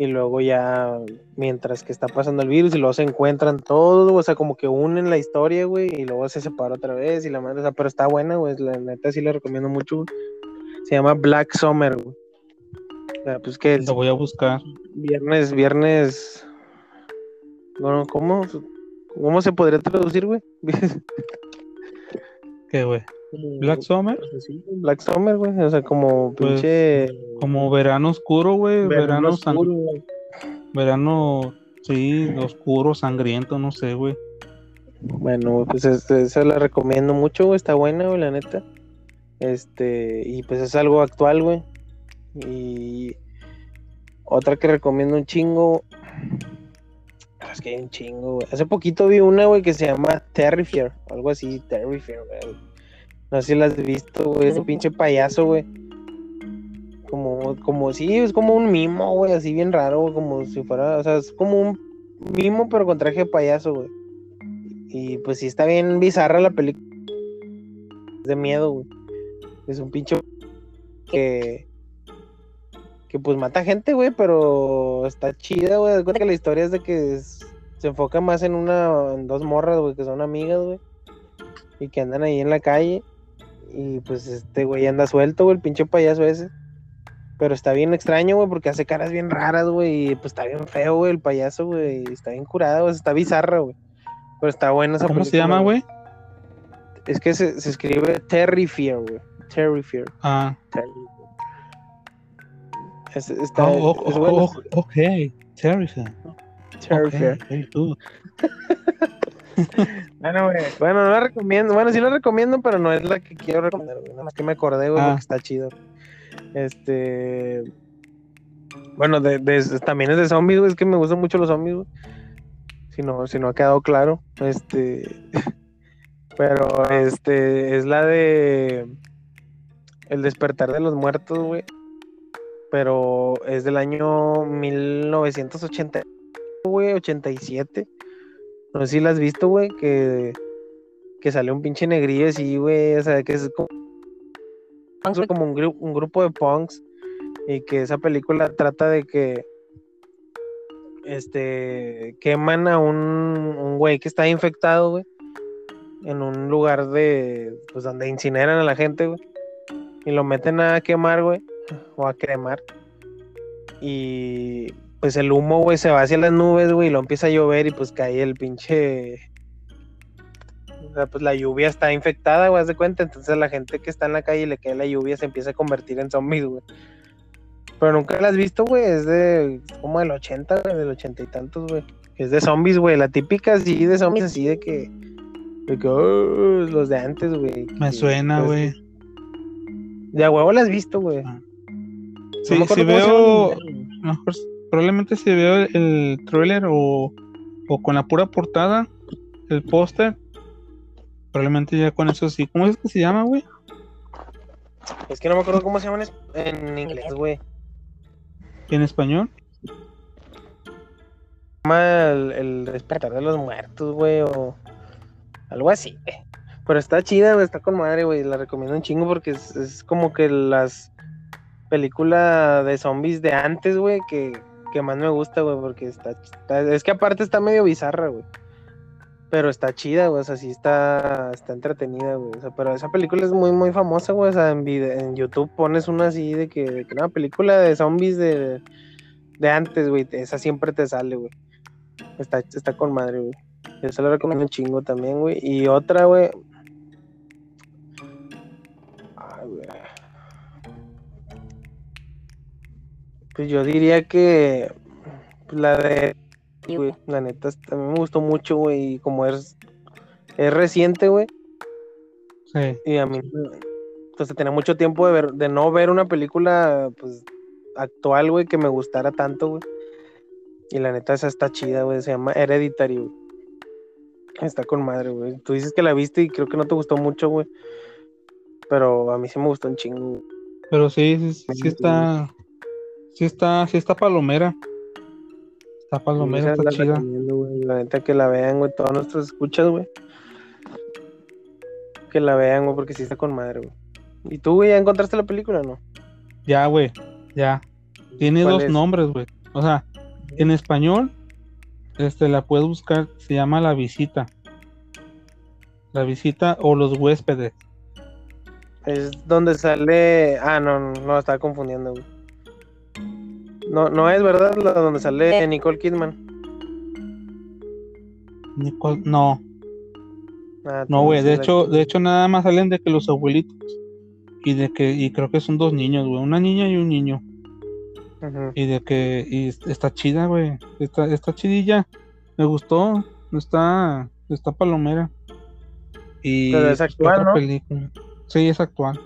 Y luego ya, mientras que está pasando el virus, y luego se encuentran todos, o sea, como que unen la historia, güey, y luego se separa otra vez, y la madre, o sea, pero está buena, güey, la neta sí la recomiendo mucho, güey. Se llama Black Summer, güey. O sea, pues que Lo voy a buscar. viernes, viernes. Bueno, ¿cómo? ¿Cómo se podría traducir, güey? ¿Qué, güey? Black Summer. Sí, Black Summer, güey. O sea, como Pues, pinche. Como verano oscuro, güey. Verano, oscuro, güey. verano, sí, oscuro, sangriento, no sé, güey. Bueno, pues es- esa la recomiendo mucho, güey. Está buena, güey, la neta. Este, y pues es algo actual, güey. Y otra que recomiendo un chingo. Ah, Es que hay un chingo, güey. Hace poquito vi una, güey, que se llama Terrifier. Algo así, Terrifier, güey. No sé si la has visto, güey. Es un pinche payaso, güey. Como, como, sí, es como un mimo, güey, así bien raro, güey, como si fuera, o sea, es como un mimo, pero con traje de payaso, güey. Y pues sí está bien bizarra la película. Es de miedo, güey. Es un pinche que que pues mata gente, güey, pero está chida, güey. Cuenta que la historia es de que es- se enfoca más en una en dos morras, güey, que son amigas, güey. Y que andan ahí en la calle. Y pues este güey anda suelto, güey, el pinche payaso ese. Pero está bien extraño, güey, porque hace caras bien raras, güey. Y pues está bien feo, güey, el payaso, güey. Está bien curado, güey, está bizarra, güey. Pero está buena esa ¿Cómo se llama, güey? Es que se, se escribe Terrifier, güey. Terrifier. Ah, Terrifier. Es, está, oh, oh, es bueno, oh, ok. Terrifier. Ok, very good. Bueno, güey. Bueno, no la recomiendo. Bueno, sí la recomiendo, pero no es la que quiero recomendar, güey. Nada más que me acordé, güey, Ah. porque está chido. Este. Bueno, de, de- también es de zombies, güey. Es que me gustan mucho los zombies, güey. Si no, si no ha quedado claro. Este. Pero, este. Es la de. El despertar de los muertos, güey. Pero es del año 1980, güey, 87. No sé si la has visto, güey, que que sale un pinche negrillo así, güey, o sea, que es como, como un, gru- un grupo de punks y que esa película trata de que este queman a un, un güey que está infectado, güey, en un lugar de pues donde incineran a la gente, güey, y lo meten a quemar, güey, o a cremar. Y pues el humo, güey, se va hacia las nubes, güey, y lo empieza a llover y pues cae el pinche o sea, pues la lluvia está infectada, güey, haz de cuenta. Entonces la gente que está en la calle y le cae la lluvia se empieza a convertir en zombies, güey. Pero nunca la has visto, güey. Es de como del 80, güey, del 80 y tantos, güey. Es de zombies, güey. La típica así de zombies, así de que. De que oh, los de antes, güey. Me suena, pues, güey. De a huevo la has visto, güey. Ah. No Sí, acuerdo si veo, mejor, probablemente si veo el, el trailer o, o con la pura portada, el póster, probablemente ya con eso sí. ¿Cómo es que se llama, güey? Es que no me acuerdo cómo se llaman en, inglés, güey. En español. Llama el, el despertar de los muertos, güey, o algo así, güey. Pero está chida, güey, está con madre, güey. La recomiendo un chingo porque es, es como que las películas de zombies de antes, güey, que, que más me gusta, güey, porque está, Es que aparte está medio bizarra, güey. Pero está chida, güey, o sea, sí está, está entretenida, güey. O sea, pero esa película es muy, muy famosa, güey. O sea, en, vide- en YouTube pones una así de que, de que una película de zombies de, de antes, güey. Esa siempre te sale, güey. Está, está con madre, güey. Yo se la recomiendo un chingo también, güey. Y otra, güey. Pues yo diría que pues, la de güey, la neta, a mí me gustó mucho, güey, y como es, es reciente, güey, Sí. y a mí, entonces tenía mucho tiempo de ver, de no ver una película, pues, actual, güey, que me gustara tanto, güey, y la neta esa está chida, güey, se llama Hereditary, güey, está con madre, güey, tú dices que la viste y creo que no te gustó mucho, güey, pero a mí sí me gustó un chingo, Pero sí, sí, sí está. Sí está, sí está palomera. Está palomera, está la chida. La neta que la vean, güey. Todos nuestros escuchas, güey. Que la vean, güey, porque sí está con madre, güey. ¿Y tú, güey, ya encontraste la película o no? Ya, güey. Ya. Tiene ¿Cuál dos es? nombres, güey. O sea, en español, este, la puedes buscar, se llama La Visita. La Visita o Los Huéspedes. Es donde sale. Ah, no, no, no, estaba confundiendo, güey. No, no es verdad la donde sale Nicole Kidman. Nicole- no, Ah, no, güey. De hecho, de hecho, nada más salen de que los abuelitos. Y de que, y creo que son dos niños, güey. Una niña y un niño. Y de que, y est- está chida, güey. Está, está chidilla. Me gustó. Está, está palomera. Y Pero es pues, ¿qué actual, otra ¿no? película? Sí, es actual.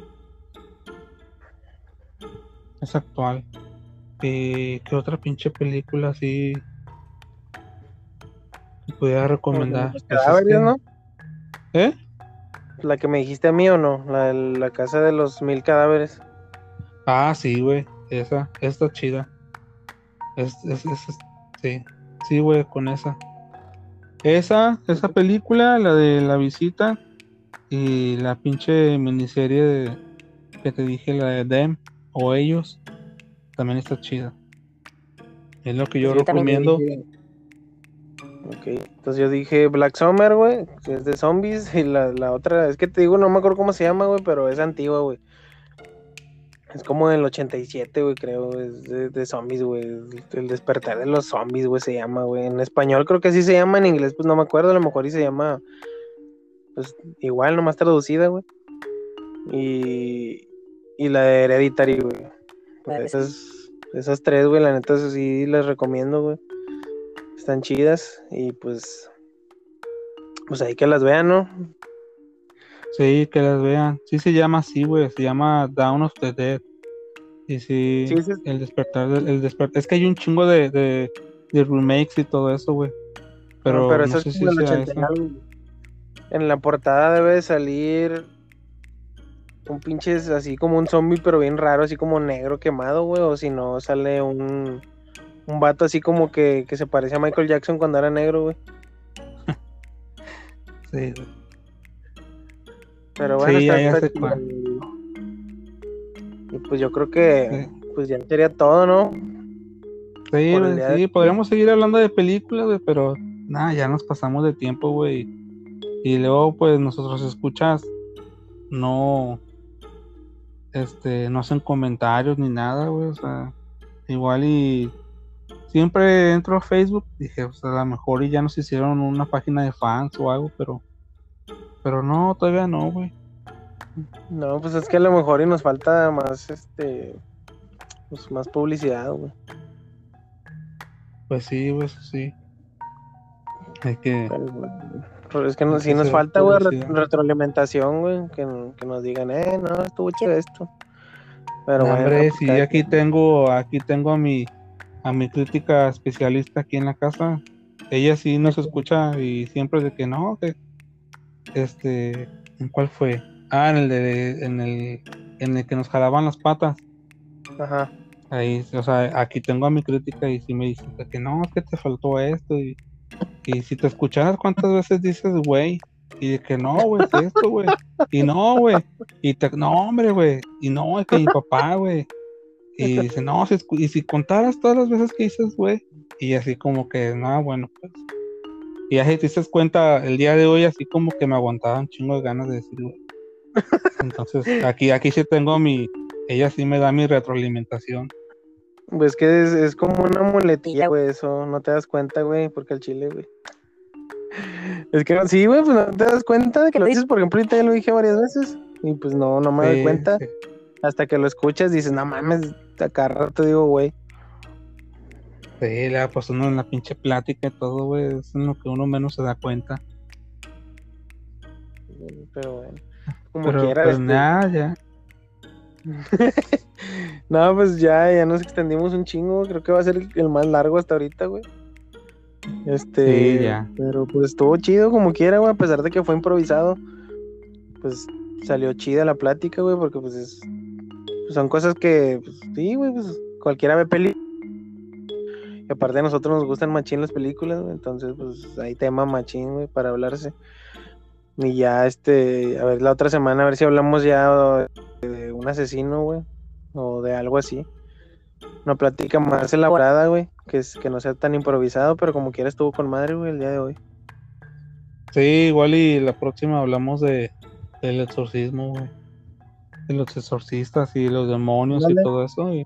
Es actual. Eh, ¿Qué otra pinche película así pudiera recomendar? Los Pues es cadáveres, ¿no? ¿Eh? La que me dijiste a mí o no. La, de la casa de los mil cadáveres. Ah, sí, güey. Esa, está chida. Es, es, sí, sí, güey, con esa. Esa, esa película, la de la visita y la pinche miniserie de, que te dije, la de Them o ellos, también está chida. Es lo que yo recomiendo. dije- Ok, entonces yo dije Black Summer, güey, que es de zombies, y la, la otra, es que te digo, no me acuerdo cómo se llama, güey, pero es antigua, güey. Es como del 87, güey, creo, es de, de zombies, güey. El, despertar de los zombies, güey, se llama, güey. En español creo que así se llama, en inglés pues no me acuerdo, a lo mejor y se llama, pues igual, nomás traducida, güey. Y, y la de Hereditary, güey. De- Esas, esas tres, güey, la neta, eso sí les recomiendo, güey. Están chidas y pues, pues ahí que las vean, ¿no? Sí, que las vean. Sí se llama así, güey. Se llama Down of the Dead. Y sí, Sí, sí. el despertar, el despertar. Es que hay un chingo de, de, de remakes y todo eso, güey. Pero, pero no eso sé es si sea 80 y esa. algo, güey. En la portada debe de salir un pinche así como un zombie, pero bien raro, así como negro quemado, güey. O si no, sale un, un vato así como que, que se parece a Michael Jackson cuando era negro, güey. Sí, güey. Pero bueno, Sí, está- está chido. Y pues yo creo que pues ya sería todo, ¿no? Sí, de sí, podríamos seguir hablando de películas, güey, pero nada, ya nos pasamos de tiempo, güey. Y luego, pues, nosotros escuchas, no, este, no hacen comentarios ni nada, güey, o sea, igual y siempre entro a Facebook, dije, o sea, a lo mejor y ya nos hicieron una página de fans o algo, pero, pero no, todavía no, güey. No, pues es que a lo mejor y nos falta más, este, pues más publicidad, güey. Pues sí, güey, eso sí. Hay que, Pero, pero es que no, Hay sí que nos falta, güey, retroalimentación, güey, que, que nos digan, eh, no, estuvo chido esto. Pero No, bueno, hombre, pues, si cada aquí tengo, aquí tengo a mi, a mi crítica especialista aquí en la casa. Ella sí nos escucha y siempre de que no, que este, ¿en cuál fue? Ah, en el de, en el, en el que nos jalaban las patas. Ajá. Ahí, o sea, aquí tengo a mi crítica y sí me dice de que no, es que te faltó esto y, y si te escucharas cuántas veces dices güey y de que no, güey, es esto, güey. Y no, güey. Y te, no, hombre, güey. Y no, es que mi papá, güey. Y dice, no, si, y si contaras todas las veces que dices, güey. Y así como que, no, bueno, pues. Y ya si te diste cuenta, el día de hoy, así como que me aguantaba un chingo de ganas de decir, güey. Entonces, aquí, aquí sí tengo mi, ella sí me da mi retroalimentación. Pues que es, es como una muletilla, güey, eso, no te das cuenta, güey, porque el chile, güey. Es que no- sí, güey, pues no te das cuenta de que lo dices, por ejemplo, ahorita ya lo dije varias veces, y pues no, no me doy cuenta. sí. Hasta que lo escuchas, dices, no mames, a cada rato digo, güey. Sí, la pues uno en la pinche plática y todo, güey, es en lo que uno menos se da cuenta. Pero bueno, como Pero quiera. pues este, nada, ya. No, pues ya, ya nos extendimos un chingo. Creo que va a ser el, el más largo hasta ahorita, güey. Este, Sí, ya. pero pues estuvo chido como quiera, güey, a pesar de que fue improvisado. Pues salió chida la plática, güey, porque pues es pues, son cosas que pues, sí, güey, pues cualquiera ve peli. Y aparte a nosotros nos gustan machín las películas, güey, entonces pues hay tema machín, güey, para hablarse. Y ya este, a ver la otra semana a ver si hablamos ya de un asesino, güey, o de algo así. Una plática más elaborada, güey, que, es, que no sea tan improvisado, pero como quiera estuvo con madre, güey, el día de hoy. Sí, igual y la próxima hablamos de del exorcismo, güey. De los exorcistas y los demonios y todo eso. y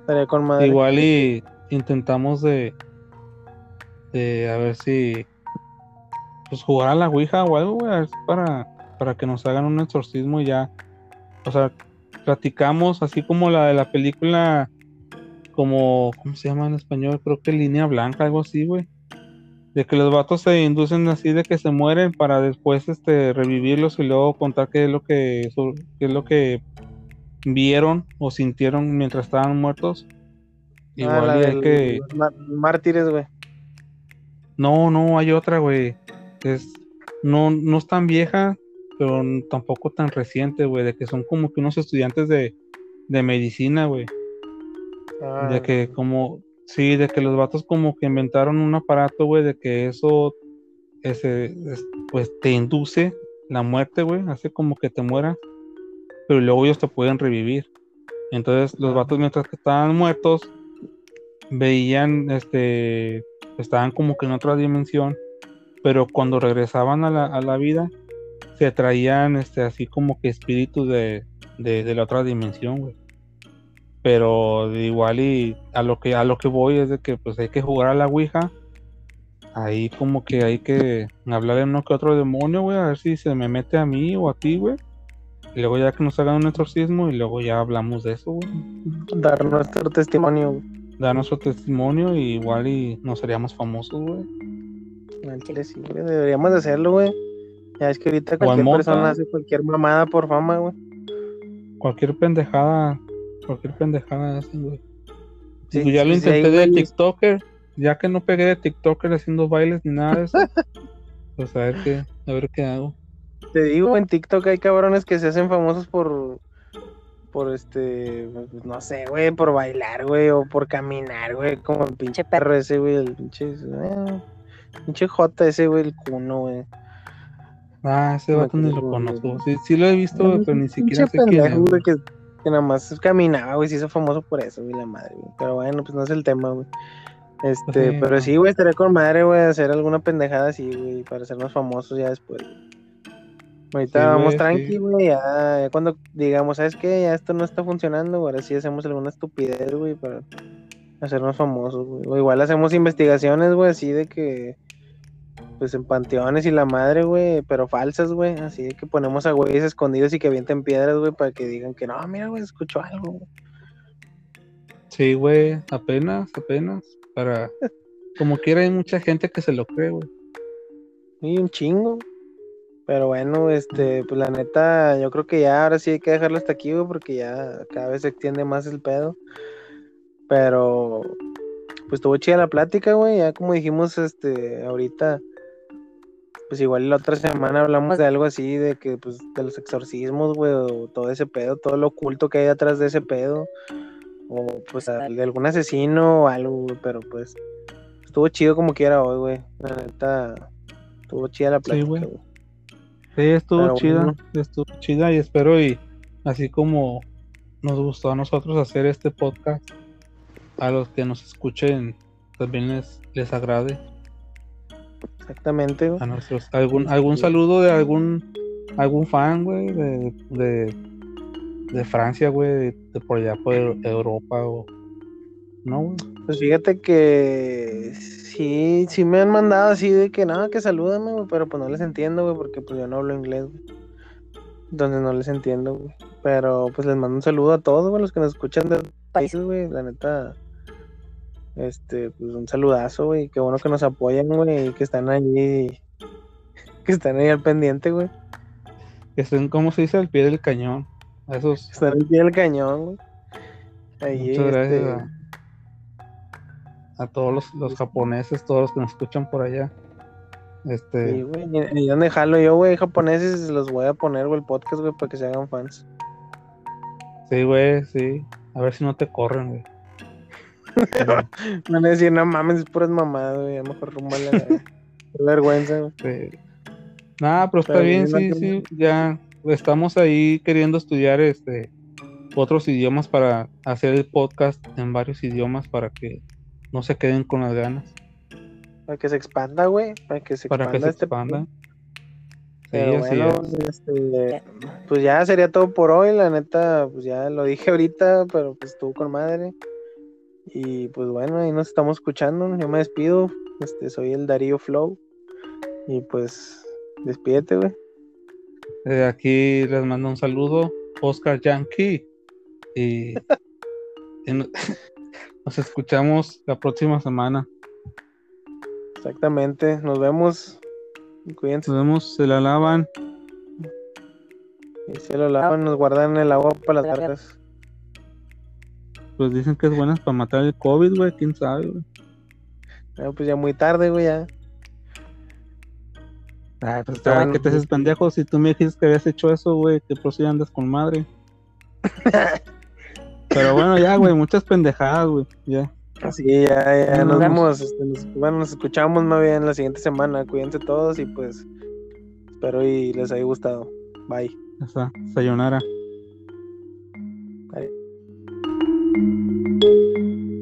Estaría con madre. igual y intentamos de de a ver si pues jugar a la Ouija o algo, güey, para, para que nos hagan un exorcismo y ya. O sea, platicamos así como la de la película como, ¿cómo se llama en español? Creo que línea blanca, algo así, güey. De que los vatos se inducen así de que se mueren para después este revivirlos y luego contar qué es lo que qué es lo que vieron o sintieron mientras estaban muertos. Ah, Igual la y hay que los mártires, güey. no, no, hay otra, güey. Es no no es tan vieja, pero tampoco tan reciente, güey, de que son como que unos estudiantes de de medicina, güey. Ah, De que como, sí, de que los vatos como que inventaron un aparato, güey, de que eso, ese, es- pues te induce la muerte, güey, hace como que te mueras, pero luego ellos te pueden revivir. Entonces los Ah. vatos mientras que estaban muertos, veían, este, estaban como que en otra dimensión, pero cuando regresaban a la, a la vida, se traían, este, así como que espíritus de, de, de la otra dimensión, güey. Pero de igual y a lo que a lo que voy es de que pues hay que jugar a la ouija. Ahí como que hay que hablar en uno que otro demonio güey a ver si se me mete a mí o a ti güey. Y luego ya que nos hagan un exorcismo y luego ya hablamos de eso güey. Dar nuestro testimonio, güey. dar nuestro testimonio y igual y nos seríamos famosos güey Al chile sí, güey, Deberíamos de hacerlo, güey. Ya es que ahorita cualquier persona hace cualquier mamada por fama, güey. cualquier pendejada cualquier pendejada hacen güey. Sí, ya lo sí, sí, intenté de TikToker ya que no pegué de TikToker haciendo bailes ni nada de eso pues a ver qué a ver qué hago. Te digo, en TikTok hay cabrones que se hacen famosos por, por este, no sé, güey, por bailar, güey, o por caminar, güey, como el pinche perro ese, güey, el pinche, eh, pinche J ese, güey, el cuno, güey. Ah, ese vato ni lo conozco. Sí, sí lo he visto, güey, pero ni siquiera sé quién es. güey, que, que nada más caminaba, güey, se hizo famoso por eso, güey, la madre, güey. Pero bueno, pues no es el tema, güey. Este, Sí, pero sí, güey, estaría con madre, güey, hacer alguna pendejada así, güey, para hacernos famosos ya después. güey. Ahorita Sí, vamos güey, tranqui, sí. güey, ya, ya cuando digamos, ¿sabes qué? Ya esto no está funcionando, güey, ahora sí hacemos alguna estupidez, güey, para hacernos famosos, güey. O igual hacemos investigaciones, güey, así de que, pues en panteones y la madre, güey, pero falsas, güey, así de que ponemos a güeyes escondidos y que avienten piedras, güey, para que digan que no, mira, güey, escuchó algo. Sí, güey, apenas, apenas. Para. Como quiera, hay mucha gente que se lo cree, güey. Y un chingo. Pero bueno, este, pues la neta, yo creo que ya ahora sí hay que dejarlo hasta aquí, güey, porque ya cada vez se extiende más el pedo. Pero, pues estuvo chida la plática, güey, ya como dijimos, este, ahorita, pues igual la otra semana hablamos de algo así, de que, pues, de los exorcismos, güey, o todo ese pedo, todo lo oculto que hay atrás de ese pedo, o pues a- de algún asesino o algo, güey, pero pues, estuvo chido como quiera hoy, güey, la neta, estuvo chida la Sí, plática, güey. güey. Sí, estuvo Pero chida, bueno. estuvo chida y espero y así como nos gustó a nosotros hacer este podcast, a los que nos escuchen también les, les agrade Exactamente, güey. a nuestros algún algún saludo de algún algún fan, güey, de, de, de Francia, güey, de, de por allá por Europa o no, güey. Pues fíjate que sí, sí me han mandado así de que nada, que salúdame, güey, pero pues no les entiendo, güey, porque pues yo no hablo inglés, güey. Entonces no les entiendo, güey. Pero pues les mando un saludo a todos, güey, los que nos escuchan de países, güey, la neta. Este, pues un saludazo, güey, qué bueno que nos apoyan, güey, y que están allí, que están ahí al pendiente, güey. Que estén, como se dice, al pie del cañón. A esos Están al pie del cañón, güey. Ahí, Muchas gracias este, a, a todos los, los japoneses, todos los que nos escuchan por allá. Este, Sí, güey. Y donde jalo yo, güey, japoneses, los voy a poner, güey, el podcast, güey, para que se hagan fans. sí, güey, sí. A ver si no te corren, güey. Van a decir, no mames, es puras mamadas, güey, a lo mejor rumbale la Qué vergüenza, güey. Sí. Pero está bien, sí, sí. Ya estamos ahí queriendo estudiar este otros idiomas para hacer el podcast en varios idiomas para que no se queden con las ganas, Para que se expanda, güey, para que se para que expanda se este. Sí, bueno, es. este, pues ya sería todo por hoy, la neta, pues ya lo dije ahorita, pero pues estuvo con madre. Y pues bueno, ahí nos estamos escuchando, yo me despido, este, soy el Darío Flow. Y pues, despídete, güey. Eh, aquí les mando un saludo, Oscar Yankee. Y, y no- nos escuchamos la próxima semana. Exactamente, nos vemos. Cuídense. Nos vemos, se la lavan. Y se lo lavan, nos guardan el agua para las largas. Pues dicen que es buena para matar el COVID, güey. ¿Quién sabe, güey? Ah, pues ya muy tarde, güey, ya. Ay, pues Está ay, bueno. que te haces pendejo si tú me dijiste que habías hecho eso, güey, que por si andas con madre. Pero bueno, ya, güey, muchas pendejadas, güey. Ya. Así, ya, ya, Nos nos vemos. este, nos- bueno, nos escuchamos más bien la siguiente semana. Cuídense todos y pues espero y les haya gustado. Bye. Ya está. Sayonara. thank you